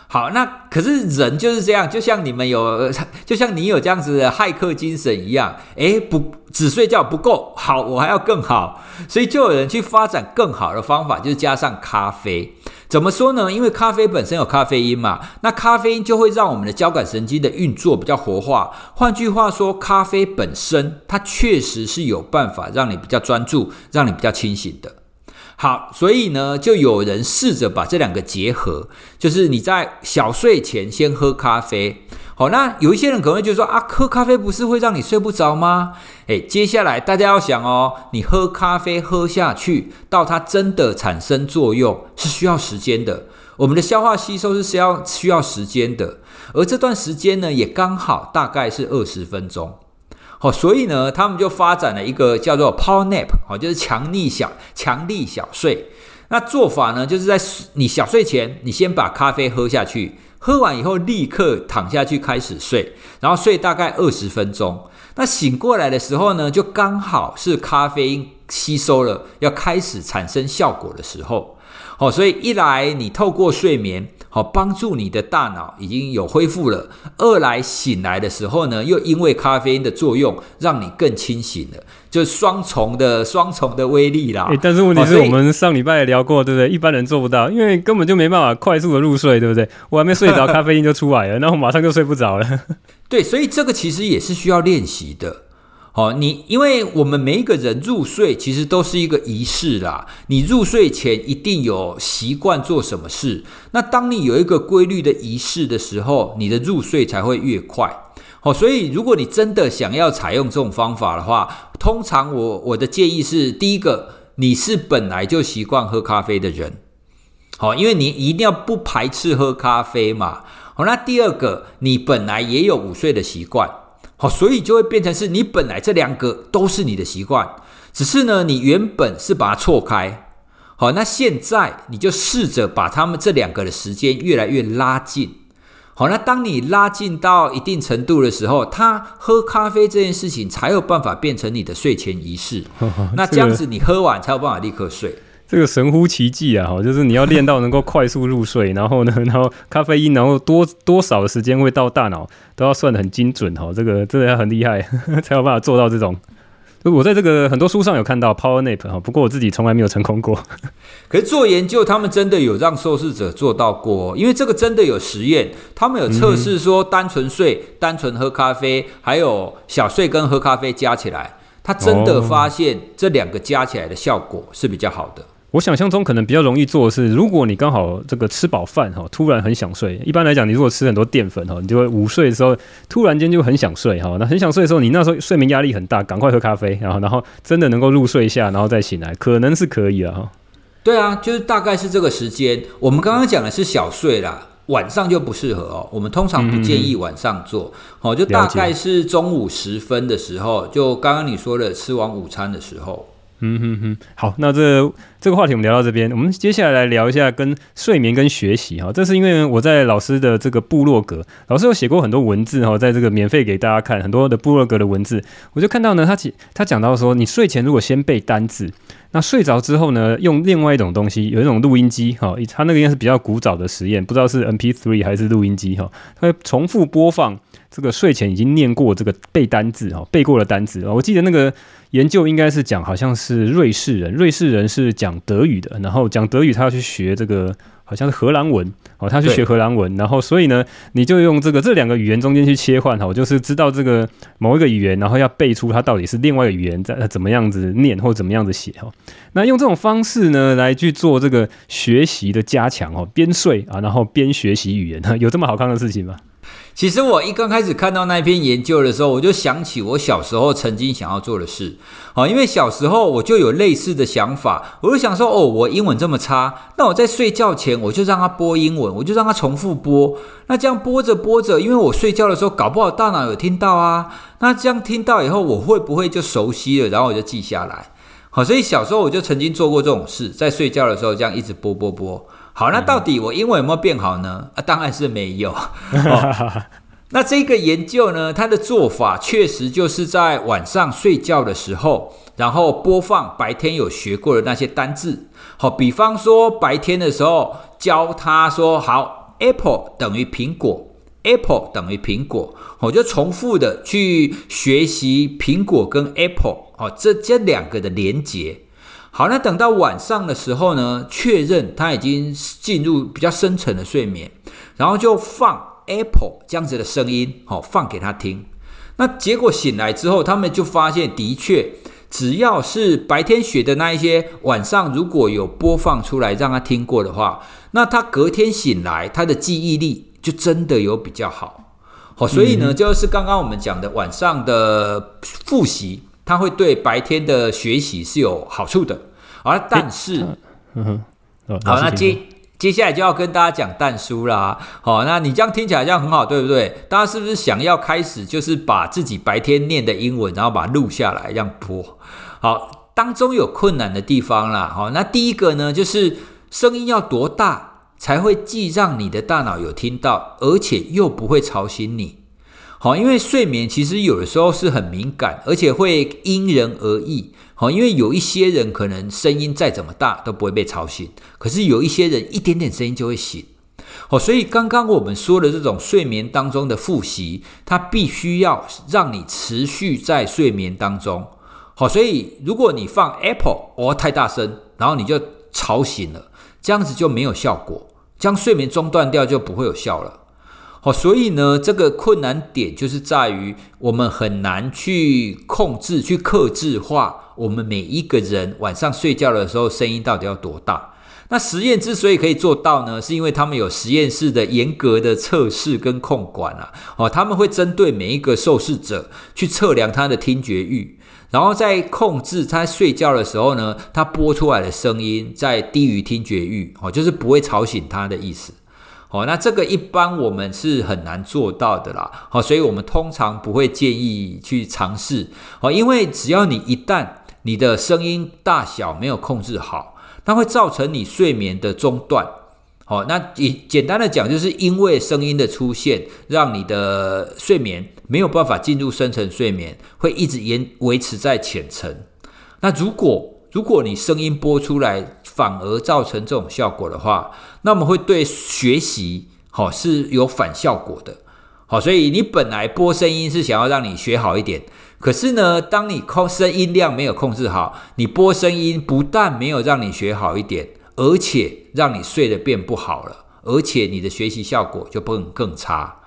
好，那可是人就是这样，就像你们有，就像你有这样子的骇客精神一样，诶，不，只睡觉不够好，我还要更好，所以就有人去发展更好的方法，就是加上咖啡。怎么说呢？因为咖啡本身有咖啡因嘛，那咖啡因就会让我们的交感神经的运作比较活化。换句话说，咖啡本身它确实是有办法让你比较专注，让你比较清醒的。好，所以呢，就有人试着把这两个结合，就是你在小睡前先喝咖啡。好，那有一些人可能会觉得说啊，喝咖啡不是会让你睡不着吗？诶，接下来大家要想哦，你喝咖啡喝下去，到它真的产生作用是需要时间的。我们的消化吸收是需要需要时间的，而这段时间呢，也刚好大概是二十分钟。好，所以呢，他们就发展了一个叫做 Power Nap，好，就是强力小强力小睡。那做法呢，就是在你小睡前，你先把咖啡喝下去。喝完以后立刻躺下去开始睡，然后睡大概二十分钟。那醒过来的时候呢，就刚好是咖啡因吸收了，要开始产生效果的时候。好，所以一来你透过睡眠，好帮助你的大脑已经有恢复了；二来醒来的时候呢，又因为咖啡因的作用，让你更清醒了。就双重的双重的威力啦，欸，但是问题是我们上礼拜也聊过，对不对？一般人做不到，因为根本就没办法快速的入睡，对不对？我还没睡着，咖啡因就出来了，那我马上就睡不着了。对，所以这个其实也是需要练习的。好，你因为我们每一个人入睡其实都是一个仪式啦。你入睡前一定有习惯做什么事，那当你有一个规律的仪式的时候，你的入睡才会越快。好，所以如果你真的想要采用这种方法的话，通常我我的建议是：第一个，你是本来就习惯喝咖啡的人，好，因为你一定要不排斥喝咖啡嘛。好，那第二个，你本来也有午睡的习惯，好，所以就会变成是你本来这两个都是你的习惯，只是呢，你原本是把它错开，好，那现在你就试着把他们这两个的时间越来越拉近。好，那当你拉近到一定程度的时候，他喝咖啡这件事情才有办法变成你的睡前仪式。那这样子，你喝完才有办法立刻睡。这个神乎其技啊！哈，就是你要练到能够快速入睡，然后呢，然后咖啡因，然后多多少的时间会到大脑，都要算得很精准。哈，这个真的要很厉害，才有办法做到这种。我在这个很多书上有看到 Power Nap 哈，不过我自己从来没有成功过。可是做研究，他们真的有让受试者做到过，因为这个真的有实验，他们有测试说单纯睡、嗯、单纯喝咖啡，还有小睡跟喝咖啡加起来，他真的发现这两个加起来的效果是比较好的。我想象中可能比较容易做的是，如果你刚好这个吃饱饭哈，突然很想睡。一般来讲，你如果吃很多淀粉哈，你就会午睡的时候突然间就很想睡哈。那很想睡的时候，你那时候睡眠压力很大，赶快喝咖啡，然后然后真的能够入睡一下，然后再醒来，可能是可以了哈。对啊，就是大概是这个时间。我们刚刚讲的是小睡啦，晚上就不适合哦。我们通常不建议晚上做，好、嗯，就大概是中午时分的时候，就刚刚你说的吃完午餐的时候。嗯哼哼，好，那这这个话题我们聊到这边，我们接下来来聊一下跟睡眠跟学习哈。这是因为我在老师的这个部落格，老师有写过很多文字哈，在这个免费给大家看很多的部落格的文字，我就看到呢，他他讲到说，你睡前如果先背单字，那睡着之后呢，用另外一种东西，有一种录音机哈，它那个应该是比较古早的实验，不知道是 MP3 还是录音机哈，它会重复播放这个睡前已经念过这个背单字哈，背过的单字，我记得那个。研究应该是讲，好像是瑞士人，瑞士人是讲德语的，然后讲德语，他要去学这个，好像是荷兰文哦，他去学荷兰文，然后所以呢，你就用这个这两个语言中间去切换哈，就是知道这个某一个语言，然后要背出它到底是另外一个语言在怎么样子念或怎么样子写哈。那用这种方式呢，来去做这个学习的加强哦，边睡啊，然后边学习语言，有这么好看的事情吗？其实我一刚开始看到那篇研究的时候，我就想起我小时候曾经想要做的事。好，因为小时候我就有类似的想法，我就想说，哦，我英文这么差，那我在睡觉前我就让他播英文，我就让他重复播。那这样播着播着，因为我睡觉的时候搞不好大脑有听到啊，那这样听到以后，我会不会就熟悉了，然后我就记下来？好，所以小时候我就曾经做过这种事，在睡觉的时候这样一直播播播。好，那到底我英文有没有变好呢？啊，当然是没有。哦，那这个研究呢，它的做法确实就是在晚上睡觉的时候，然后播放白天有学过的那些单字。好，比方说白天的时候教他说，好，Apple 等于苹果，Apple 等于苹果，我就重复的去学习苹果跟 Apple 哦，这这两个的连结。好，那等到晚上的时候呢，确认他已经进入比较深层的睡眠，然后就放 Apple 这样子的声音，好，放给他听。那结果醒来之后，他们就发现，的确，只要是白天学的那一些，晚上如果有播放出来让他听过的话，那他隔天醒来，他的记忆力就真的有比较好。好，所以呢，就是刚刚我们讲的晚上的复习。它会对白天的学习是有好处的，而但是，嗯哼，好，那接接下来就要跟大家讲但书啦。好，那你这样听起来这样很好，对不对？大家是不是想要开始就是把自己白天念的英文，然后把它录下来，这样播？好，当中有困难的地方啦。好，那第一个呢，就是声音要多大才会既让你的大脑有听到，而且又不会吵醒你？好，因为睡眠其实有的时候是很敏感，而且会因人而异。好，因为有一些人可能声音再怎么大都不会被吵醒，可是有一些人一点点声音就会醒。好，所以刚刚我们说的这种睡眠当中的复习，它必须要让你持续在睡眠当中。好，所以如果你放 Apple 哦太大声，然后你就吵醒了，这样子就没有效果，将睡眠中断掉就不会有效了。好，所以呢，这个困难点就是在于我们很难去控制、去克制化我们每一个人晚上睡觉的时候声音到底要多大。那实验之所以可以做到呢，是因为他们有实验室的严格的测试跟控管啊。哦，他们会针对每一个受试者去测量他的听觉域，然后在控制他睡觉的时候呢，他播出来的声音在低于听觉域，哦，就是不会吵醒他的意思。哦，那这个一般我们是很难做到的啦。好，所以我们通常不会建议去尝试。哦，因为只要你一旦你的声音大小没有控制好，那会造成你睡眠的中断。好，那简简单的讲，就是因为声音的出现，让你的睡眠没有办法进入深层睡眠，会一直延维持在浅层。那如果如果你声音播出来，反而造成这种效果的话，那么会对学习好是有反效果的。好，所以你本来播声音是想要让你学好一点，可是呢，当你控声音量没有控制好，你播声音不但没有让你学好一点，而且让你睡得变不好了，而且你的学习效果就不能更差。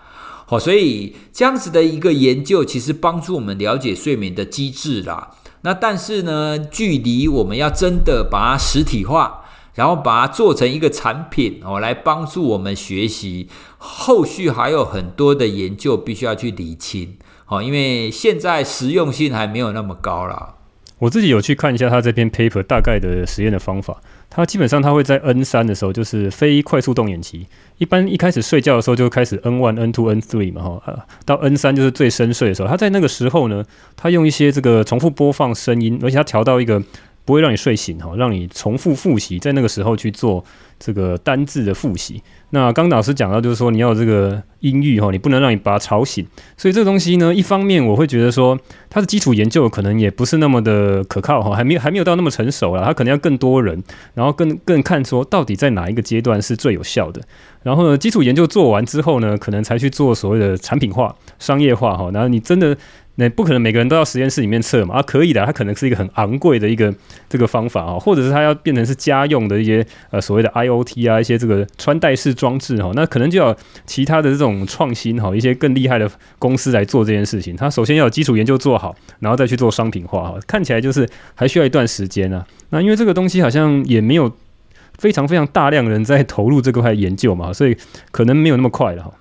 好，所以这样子的一个研究，其实帮助我们了解睡眠的机制啦。那但是呢，距离我们要真的把它实体化，然后把它做成一个产品哦，来帮助我们学习，后续还有很多的研究必须要去理清哦，因为现在实用性还没有那么高啦。我自己有去看一下他这篇 paper 大概的实验的方法，它基本上它会在 N 三的时候，就是非快速动眼期，一般一开始睡觉的时候就开始 N one、N two、N three 嘛哈，到 N 三就是最深睡的时候，它在那个时候呢，它用一些这个重复播放声音，而且它调到一个。不会让你睡醒哈，让你重复复习，在那个时候去做这个单字的复习。那刚老师讲到，就是说你要有这个音域哈，你不能让你把它吵醒。所以这个东西呢，一方面我会觉得说，它的基础研究可能也不是那么的可靠哈，还没有还没有到那么成熟了，它可能要更多人，然后更更看说到底在哪一个阶段是最有效的。然后呢，基础研究做完之后呢，可能才去做所谓的产品化、商业化哈。然后你真的。那不可能每个人都要实验室里面测嘛？啊，可以的，它可能是一个很昂贵的一个这个方法啊，或者是它要变成是家用的一些呃所谓的 IoT 啊，一些这个穿戴式装置哈，那可能就要其他的这种创新哈，一些更厉害的公司来做这件事情。它首先要有基础研究做好，然后再去做商品化哈，看起来就是还需要一段时间啊。那因为这个东西好像也没有非常非常大量的人在投入这块研究嘛，所以可能没有那么快了哈。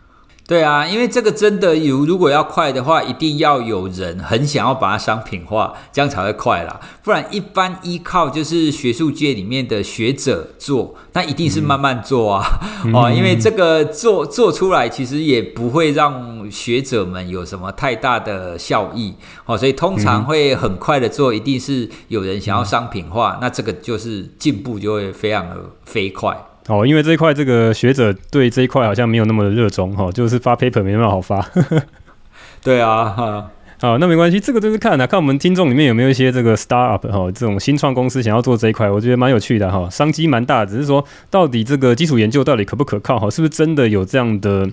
对啊，因为这个真的有，如果要快的话，一定要有人很想要把它商品化，这样才会快啦。不然一般依靠就是学术界里面的学者做，那一定是慢慢做啊。嗯、哦，因为这个做做出来，其实也不会让学者们有什么太大的效益。哦，所以通常会很快的做，一定是有人想要商品化，嗯、那这个就是进步就会非常的飞快。哦，因为这一块这个学者对这一块好像没有那么的热衷哈、哦，就是发 paper 没那么好发。对啊，哈，好，那没关系，这个就是看啊，看我们听众里面有没有一些这个 startup 哈、哦，这种新创公司想要做这一块，我觉得蛮有趣的哈、哦，商机蛮大，只是说到底这个基础研究到底可不可靠哈，是不是真的有这样的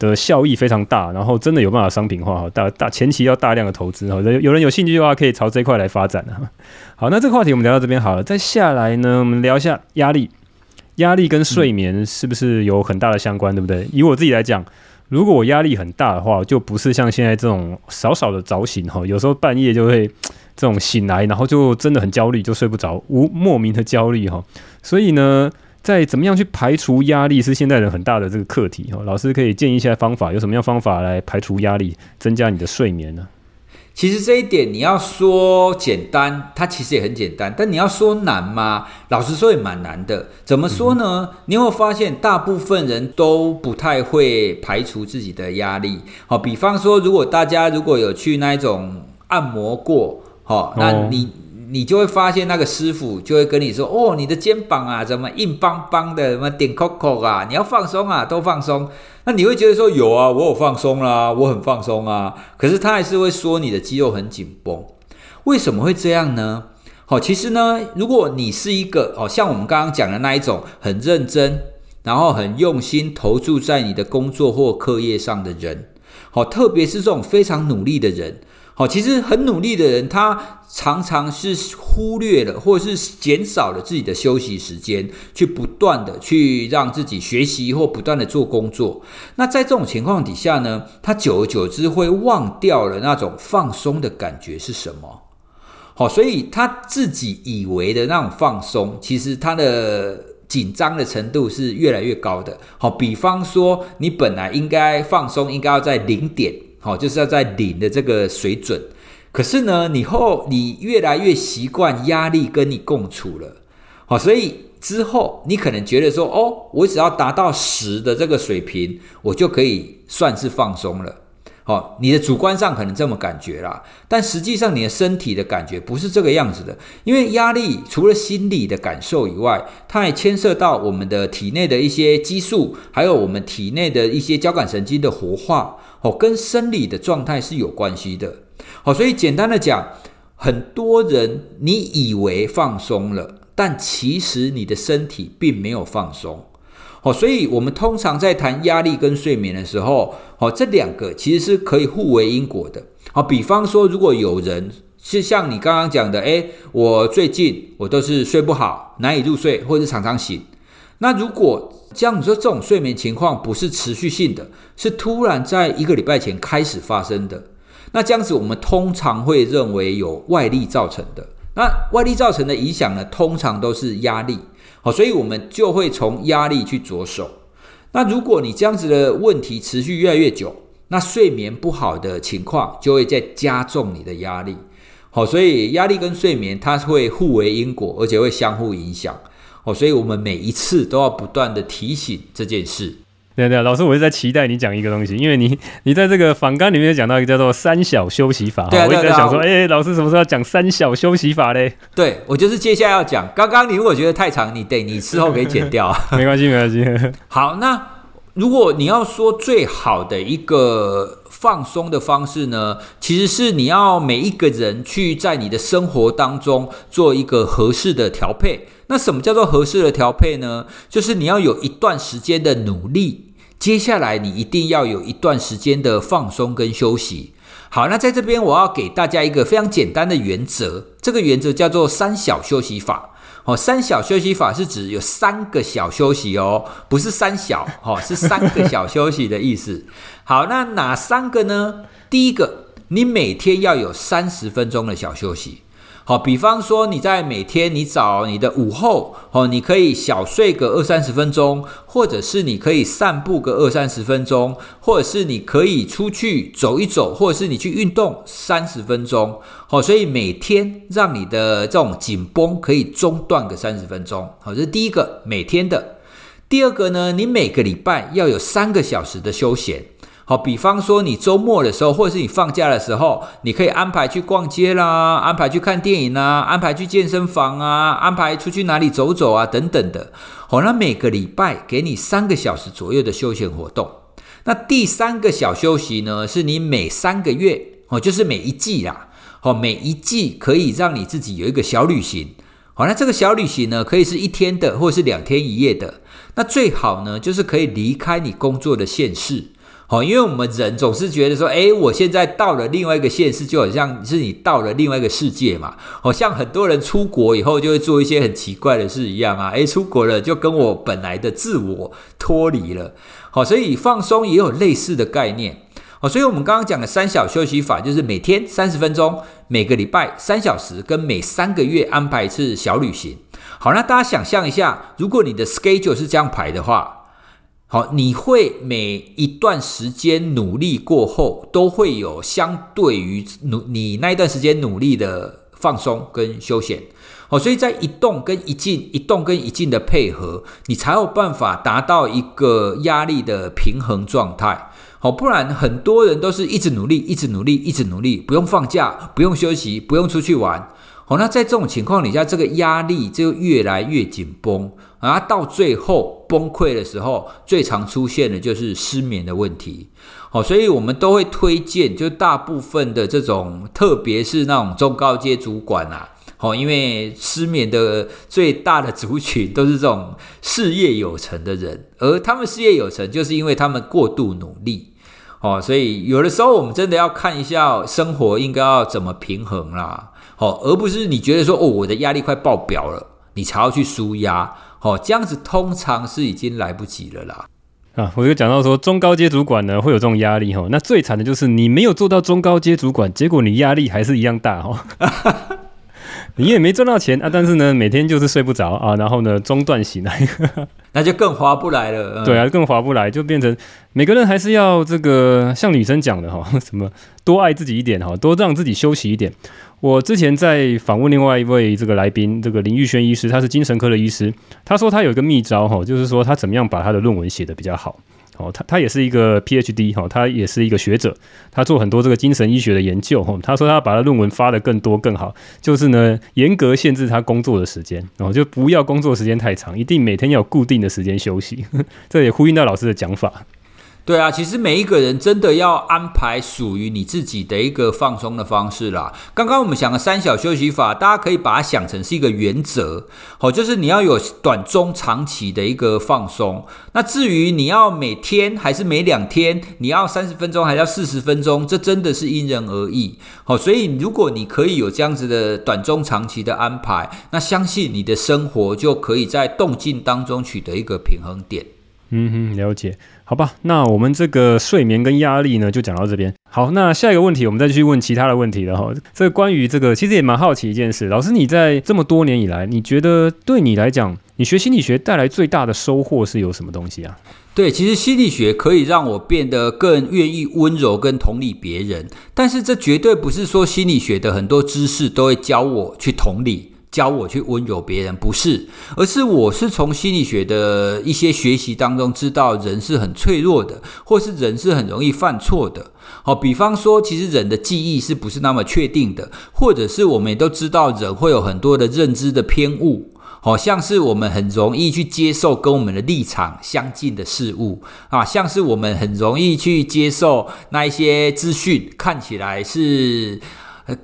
的效益非常大，然后真的有办法商品化哈，大大前期要大量的投资哈，有人有兴趣的话可以朝这一块来发展哈。好，那这个话题我们聊到这边好了，再下来呢，我们聊一下压力。压力跟睡眠是不是有很大的相关，对不对？以我自己来讲，如果我压力很大的话，就不是像现在这种少少的早醒哈，有时候半夜就会这种醒来，然后就真的很焦虑，就睡不着，无莫名的焦虑哈。所以呢，在怎么样去排除压力是现代人很大的这个课题哈。老师可以建议一下方法，有什么样方法来排除压力，增加你的睡眠呢？其实这一点你要说简单，它其实也很简单；但你要说难吗？老实说也蛮难的。怎么说呢？嗯、你会发现大部分人都不太会排除自己的压力。好，比方说，如果大家如果有去那一种按摩过，好，那你。哦你就会发现那个师傅就会跟你说：“哦，你的肩膀啊，怎么硬邦邦的？什么点扣扣啊？你要放松啊，都放松。”那你会觉得说：“有啊，我有放松啦，我很放松啊。”可是他还是会说你的肌肉很紧绷。为什么会这样呢？好，其实呢，如果你是一个哦，像我们刚刚讲的那一种很认真，然后很用心投注在你的工作或课业上的人，好，特别是这种非常努力的人。好，其实很努力的人，他常常是忽略了，或者是减少了自己的休息时间，去不断的去让自己学习或不断的做工作。那在这种情况底下呢，他久而久之会忘掉了那种放松的感觉是什么。好，所以他自己以为的那种放松，其实他的紧张的程度是越来越高的。好，比方说，你本来应该放松，应该要在零点。好，就是要在零的这个水准，可是呢，你后你越来越习惯压力跟你共处了，好，所以之后你可能觉得说，哦，我只要达到十的这个水平，我就可以算是放松了。好，你的主观上可能这么感觉啦，但实际上你的身体的感觉不是这个样子的，因为压力除了心理的感受以外，它还牵涉到我们的体内的一些激素，还有我们体内的一些交感神经的活化。哦，跟生理的状态是有关系的。好，所以简单的讲，很多人你以为放松了，但其实你的身体并没有放松。好，所以我们通常在谈压力跟睡眠的时候，好，这两个其实是可以互为因果的。好，比方说，如果有人是像你刚刚讲的，诶，我最近我都是睡不好，难以入睡，或者是常常醒。那如果这样说，这种睡眠情况不是持续性的，是突然在一个礼拜前开始发生的，那这样子我们通常会认为有外力造成的。那外力造成的影响呢，通常都是压力。好，所以我们就会从压力去着手。那如果你这样子的问题持续越来越久，那睡眠不好的情况就会再加重你的压力。好，所以压力跟睡眠它会互为因果，而且会相互影响。哦，所以我们每一次都要不断的提醒这件事。对对，老师，我是在期待你讲一个东西，因为你你在这个访纲里面讲到一个叫做“三小休息法”。对，啊，我一直在想说，哎、欸，老师什么时候要讲“三小休息法”嘞？对，我就是接下来要讲。刚刚你如果觉得太长，你得你事后可以剪掉。没关系，没关系。好，那如果你要说最好的一个放松的方式呢，其实是你要每一个人去在你的生活当中做一个合适的调配。那什么叫做合适的调配呢？就是你要有一段时间的努力，接下来你一定要有一段时间的放松跟休息。好，那在这边我要给大家一个非常简单的原则，这个原则叫做三小休息法。哦，三小休息法是指有三个小休息哦，不是三小，哦，是三个小休息的意思。好，那哪三个呢？第一个，你每天要有三十分钟的小休息。好，比方说你在每天你找你的午后，哦，你可以小睡个二三十分钟，或者是你可以散步个二三十分钟，或者是你可以出去走一走，或者是你去运动三十分钟。好，所以每天让你的这种紧绷可以中断个三十分钟。好，这是第一个每天的。第二个呢，你每个礼拜要有三个小时的休闲。好，比方说你周末的时候，或者是你放假的时候，你可以安排去逛街啦，安排去看电影啦，安排去健身房啊，安排出去哪里走走啊，等等的。好，那每个礼拜给你三个小时左右的休闲活动。那第三个小休息呢，是你每三个月，哦，就是每一季啦，好，每一季可以让你自己有一个小旅行。好，那这个小旅行呢，可以是一天的，或是两天一夜的。那最好呢，就是可以离开你工作的县市。好，因为我们人总是觉得说，诶，我现在到了另外一个县市，就好像是你到了另外一个世界嘛。好像很多人出国以后就会做一些很奇怪的事一样啊，诶，出国了就跟我本来的自我脱离了。好，所以放松也有类似的概念。好，所以我们刚刚讲的三小休息法，就是每天三十分钟，每个礼拜三小时，跟每三个月安排一次小旅行。好，那大家想象一下，如果你的 schedule 是这样排的话。好，你会每一段时间努力过后，都会有相对于努你那一段时间努力的放松跟休闲。好，所以在一动跟一静、一动跟一静的配合，你才有办法达到一个压力的平衡状态。好，不然很多人都是一直努力、一直努力、一直努力，不用放假，不用休息，不用出去玩。好，那在这种情况底下，这个压力就越来越紧绷。而到最后崩溃的时候，最常出现的就是失眠的问题。好，所以我们都会推荐，就大部分的这种，特别是那种中高阶主管啊，好，因为失眠的最大的族群都是这种事业有成的人，而他们事业有成，就是因为他们过度努力。哦，所以有的时候我们真的要看一下生活应该要怎么平衡啦。好，而不是你觉得说，哦，我的压力快爆表了，你才要去舒压。哦，这样子通常是已经来不及了啦。啊，我就讲到说，中高阶主管呢会有这种压力哈。那最惨的就是你没有做到中高阶主管，结果你压力还是一样大哈。你也没赚到钱啊，但是呢，每天就是睡不着啊，然后呢，中断醒来，那就更划不来了。嗯、对啊，更划不来，就变成每个人还是要这个像女生讲的哈，什么多爱自己一点哈，多让自己休息一点。我之前在访问另外一位这个来宾，这个林玉轩医师，他是精神科的医师，他说他有一个秘招哈，就是说他怎么样把他的论文写得比较好。哦，他他也是一个 PhD 哈，他也是一个学者，他做很多这个精神医学的研究哈。他说他把他论文发得更多更好，就是呢严格限制他工作的时间，然后就不要工作时间太长，一定每天要有固定的时间休息。这也呼应到老师的讲法。对啊，其实每一个人真的要安排属于你自己的一个放松的方式啦。刚刚我们讲的三小休息法，大家可以把它想成是一个原则，好，就是你要有短中长期的一个放松。那至于你要每天还是每两天，你要三十分钟还是要四十分钟，这真的是因人而异。好，所以如果你可以有这样子的短中长期的安排，那相信你的生活就可以在动静当中取得一个平衡点。嗯哼，了解。好吧，那我们这个睡眠跟压力呢，就讲到这边。好，那下一个问题，我们再继续问其他的问题了哈。这个关于这个，其实也蛮好奇一件事。老师，你在这么多年以来，你觉得对你来讲，你学心理学带来最大的收获是有什么东西啊？对，其实心理学可以让我变得更愿意温柔跟同理别人，但是这绝对不是说心理学的很多知识都会教我去同理。教我去温柔别人，不是，而是我是从心理学的一些学习当中知道人是很脆弱的，或是人是很容易犯错的。好，比方说，其实人的记忆是不是那么确定的，或者是我们也都知道人会有很多的认知的偏误，好像是我们很容易去接受跟我们的立场相近的事物啊，像是我们很容易去接受那一些资讯看起来是。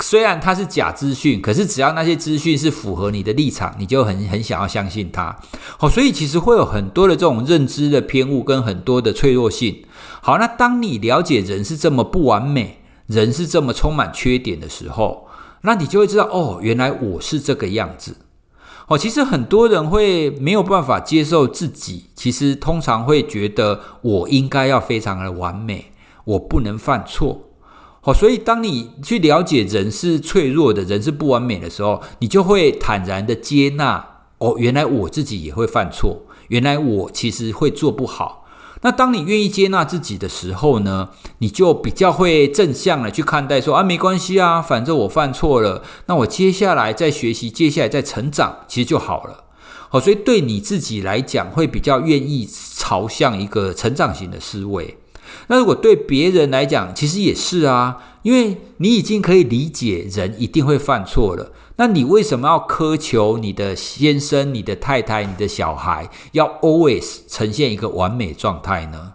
虽然它是假资讯，可是只要那些资讯是符合你的立场，你就很很想要相信它。好，所以其实会有很多的这种认知的偏误跟很多的脆弱性。好，那当你了解人是这么不完美，人是这么充满缺点的时候，那你就会知道哦，原来我是这个样子。哦，其实很多人会没有办法接受自己，其实通常会觉得我应该要非常的完美，我不能犯错。好，所以当你去了解人是脆弱的，人是不完美的时候，你就会坦然的接纳。哦，原来我自己也会犯错，原来我其实会做不好。那当你愿意接纳自己的时候呢，你就比较会正向的去看待说，说啊，没关系啊，反正我犯错了，那我接下来再学习，接下来再成长，其实就好了。好，所以对你自己来讲，会比较愿意朝向一个成长型的思维。那如果对别人来讲，其实也是啊，因为你已经可以理解人一定会犯错了，那你为什么要苛求你的先生、你的太太、你的小孩要 always 呈现一个完美状态呢？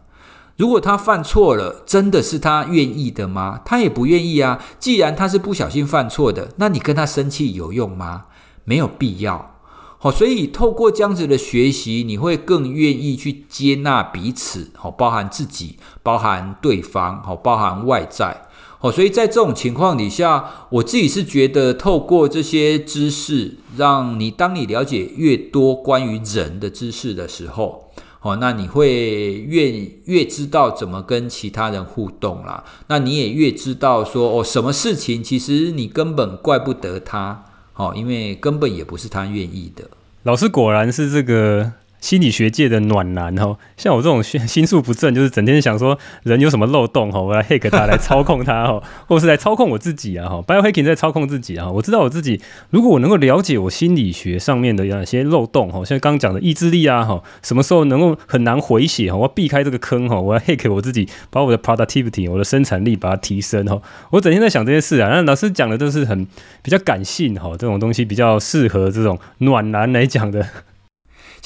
如果他犯错了，真的是他愿意的吗？他也不愿意啊。既然他是不小心犯错的，那你跟他生气有用吗？没有必要。好，所以透过这样子的学习，你会更愿意去接纳彼此，好，包含自己，包含对方，好，包含外在，好，所以在这种情况底下，我自己是觉得，透过这些知识，让你当你了解越多关于人的知识的时候，好，那你会越越知道怎么跟其他人互动啦，那你也越知道说，哦，什么事情其实你根本怪不得他。哦，因为根本也不是他愿意的。老师果然是这个。心理学界的暖男哈，像我这种心心术不正，就是整天想说人有什么漏洞哈，我来 hack 他来操控他哈，或是来操控我自己啊哈，biohacking 在操控自己啊。我知道我自己，如果我能够了解我心理学上面的有哪些漏洞哈，像刚刚讲的意志力啊哈，什么时候能够很难回血哈，我要避开这个坑哈，我要 hack 我自己，把我的 productivity 我的生产力把它提升哈。我整天在想这些事啊，那老师讲的都是很比较感性哈，这种东西比较适合这种暖男来讲的。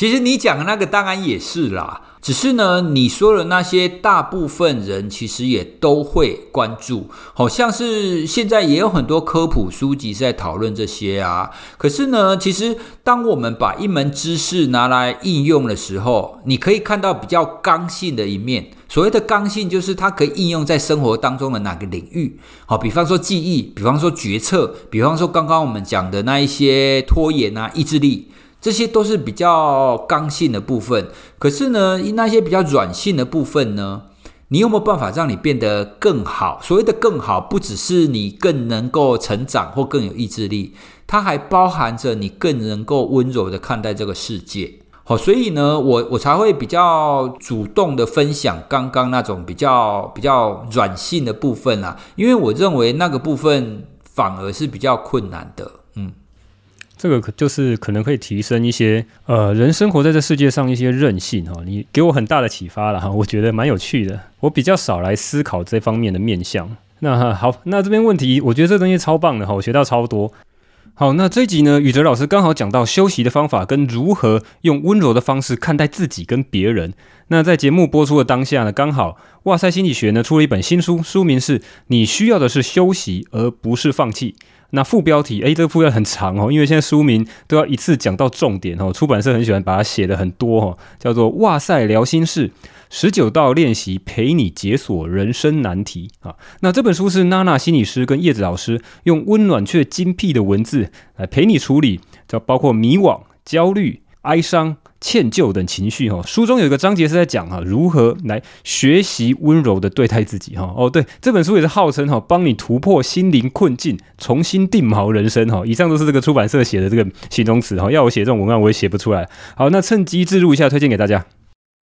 其实你讲的那个当然也是啦，只是呢，你说的那些大部分人其实也都会关注，好像是现在也有很多科普书籍在讨论这些啊。可是呢，其实当我们把一门知识拿来应用的时候，你可以看到比较刚性的一面。所谓的刚性，就是它可以应用在生活当中的哪个领域？好，比方说记忆，比方说决策，比方说刚刚我们讲的那一些拖延啊、意志力。这些都是比较刚性的部分，可是呢，那些比较软性的部分呢，你有没有办法让你变得更好？所谓的更好，不只是你更能够成长或更有意志力，它还包含着你更能够温柔的看待这个世界。好，所以呢，我我才会比较主动的分享刚刚那种比较比较软性的部分啊，因为我认为那个部分反而是比较困难的，嗯。这个可就是可能可以提升一些呃人生活在这世界上一些韧性哈，你给我很大的启发了哈，我觉得蛮有趣的。我比较少来思考这方面的面向。那好，那这边问题，我觉得这东西超棒的哈，我学到超多。好，那这一集呢，宇哲老师刚好讲到休息的方法跟如何用温柔的方式看待自己跟别人。那在节目播出的当下呢，刚好哇塞心理学呢出了一本新书，书名是你需要的是休息，而不是放弃。那副标题，诶，这个副标题很长哦，因为现在书名都要一次讲到重点哦。出版社很喜欢把它写得很多哦，叫做“哇塞聊心事，十九道练习陪你解锁人生难题”啊。那这本书是娜娜心理师跟叶子老师用温暖却精辟的文字来陪你处理，就包括迷惘、焦虑、哀伤。歉疚等情绪哈，书中有一个章节是在讲哈，如何来学习温柔的对待自己哈。哦，对，这本书也是号称哈，帮你突破心灵困境，重新定锚人生哈。以上都是这个出版社写的这个形容词哈，要我写这种文案我也写不出来。好，那趁机置入一下，推荐给大家。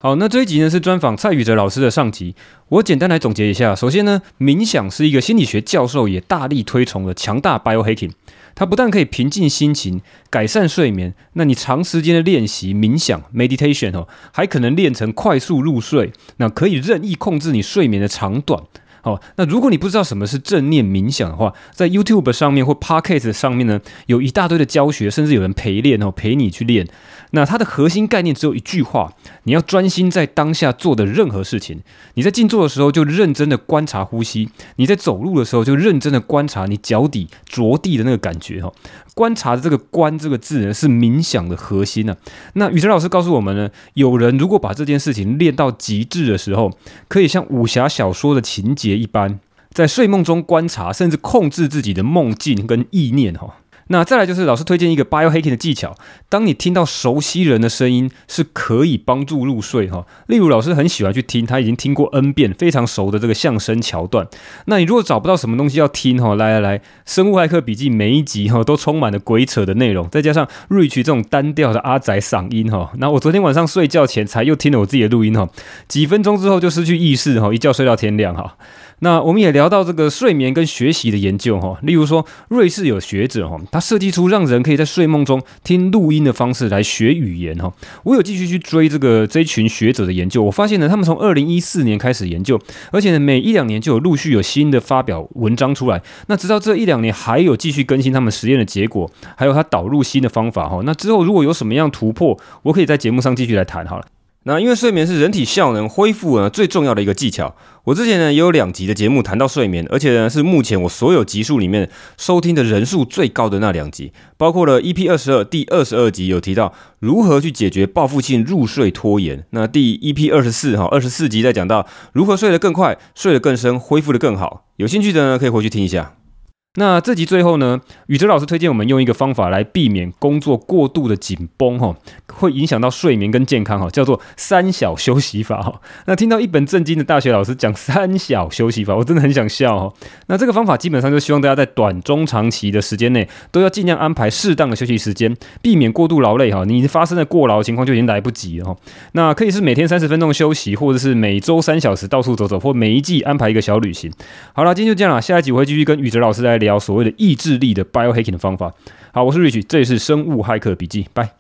好，那这一集呢是专访蔡宇哲老师的上集，我简单来总结一下。首先呢，冥想是一个心理学教授也大力推崇的强大 biohacking。它不但可以平静心情、改善睡眠，那你长时间的练习冥想 （meditation） 哦，还可能练成快速入睡，那可以任意控制你睡眠的长短。哦，那如果你不知道什么是正念冥想的话，在 YouTube 上面或 Podcast 上面呢，有一大堆的教学，甚至有人陪练哦，陪你去练。那它的核心概念只有一句话：你要专心在当下做的任何事情。你在静坐的时候就认真的观察呼吸；你在走路的时候就认真的观察你脚底着地的那个感觉。哈，观察的这个“观”这个字呢，是冥想的核心呢。那宇哲老师告诉我们呢，有人如果把这件事情练到极致的时候，可以像武侠小说的情节一般，在睡梦中观察，甚至控制自己的梦境跟意念。哈。那再来就是老师推荐一个 biohacking 的技巧，当你听到熟悉人的声音，是可以帮助入睡哈。例如老师很喜欢去听他已经听过 N 遍非常熟的这个相声桥段。那你如果找不到什么东西要听哈，来来来，生物骇客笔记每一集哈都充满了鬼扯的内容，再加上 Rich 这种单调的阿宅嗓音哈，那我昨天晚上睡觉前才又听了我自己的录音哈，几分钟之后就失去意识哈，一觉睡到天亮哈。那我们也聊到这个睡眠跟学习的研究哈，例如说瑞士有学者哈，他设计出让人可以在睡梦中听录音的方式来学语言哈。我有继续去追这个这一群学者的研究，我发现呢，他们从二零一四年开始研究，而且呢，每一两年就有陆续有新的发表文章出来。那直到这一两年还有继续更新他们实验的结果，还有他导入新的方法哈。那之后如果有什么样突破，我可以在节目上继续来谈好了。那因为睡眠是人体效能恢复呢最重要的一个技巧。我之前呢也有两集的节目谈到睡眠，而且呢是目前我所有集数里面收听的人数最高的那两集，包括了 EP 二十二第二十二集有提到如何去解决报复性入睡拖延。那第 EP 二十四哈二十四集在讲到如何睡得更快、睡得更深、恢复得更好。有兴趣的呢可以回去听一下。那这集最后呢，宇哲老师推荐我们用一个方法来避免工作过度的紧绷哈，会影响到睡眠跟健康哈，叫做三小休息法哈。那听到一本正经的大学老师讲三小休息法，我真的很想笑哈。那这个方法基本上就希望大家在短中长期的时间内都要尽量安排适当的休息时间，避免过度劳累哈。你发生了过劳的情况就已经来不及了哈。那可以是每天三十分钟休息，或者是每周三小时到处走走，或每一季安排一个小旅行。好了，今天就这样了，下一集我会继续跟宇哲老师来聊。聊所谓的意志力的 biohacking 的方法。好，我是 Rich，这里是生物骇客笔记，拜。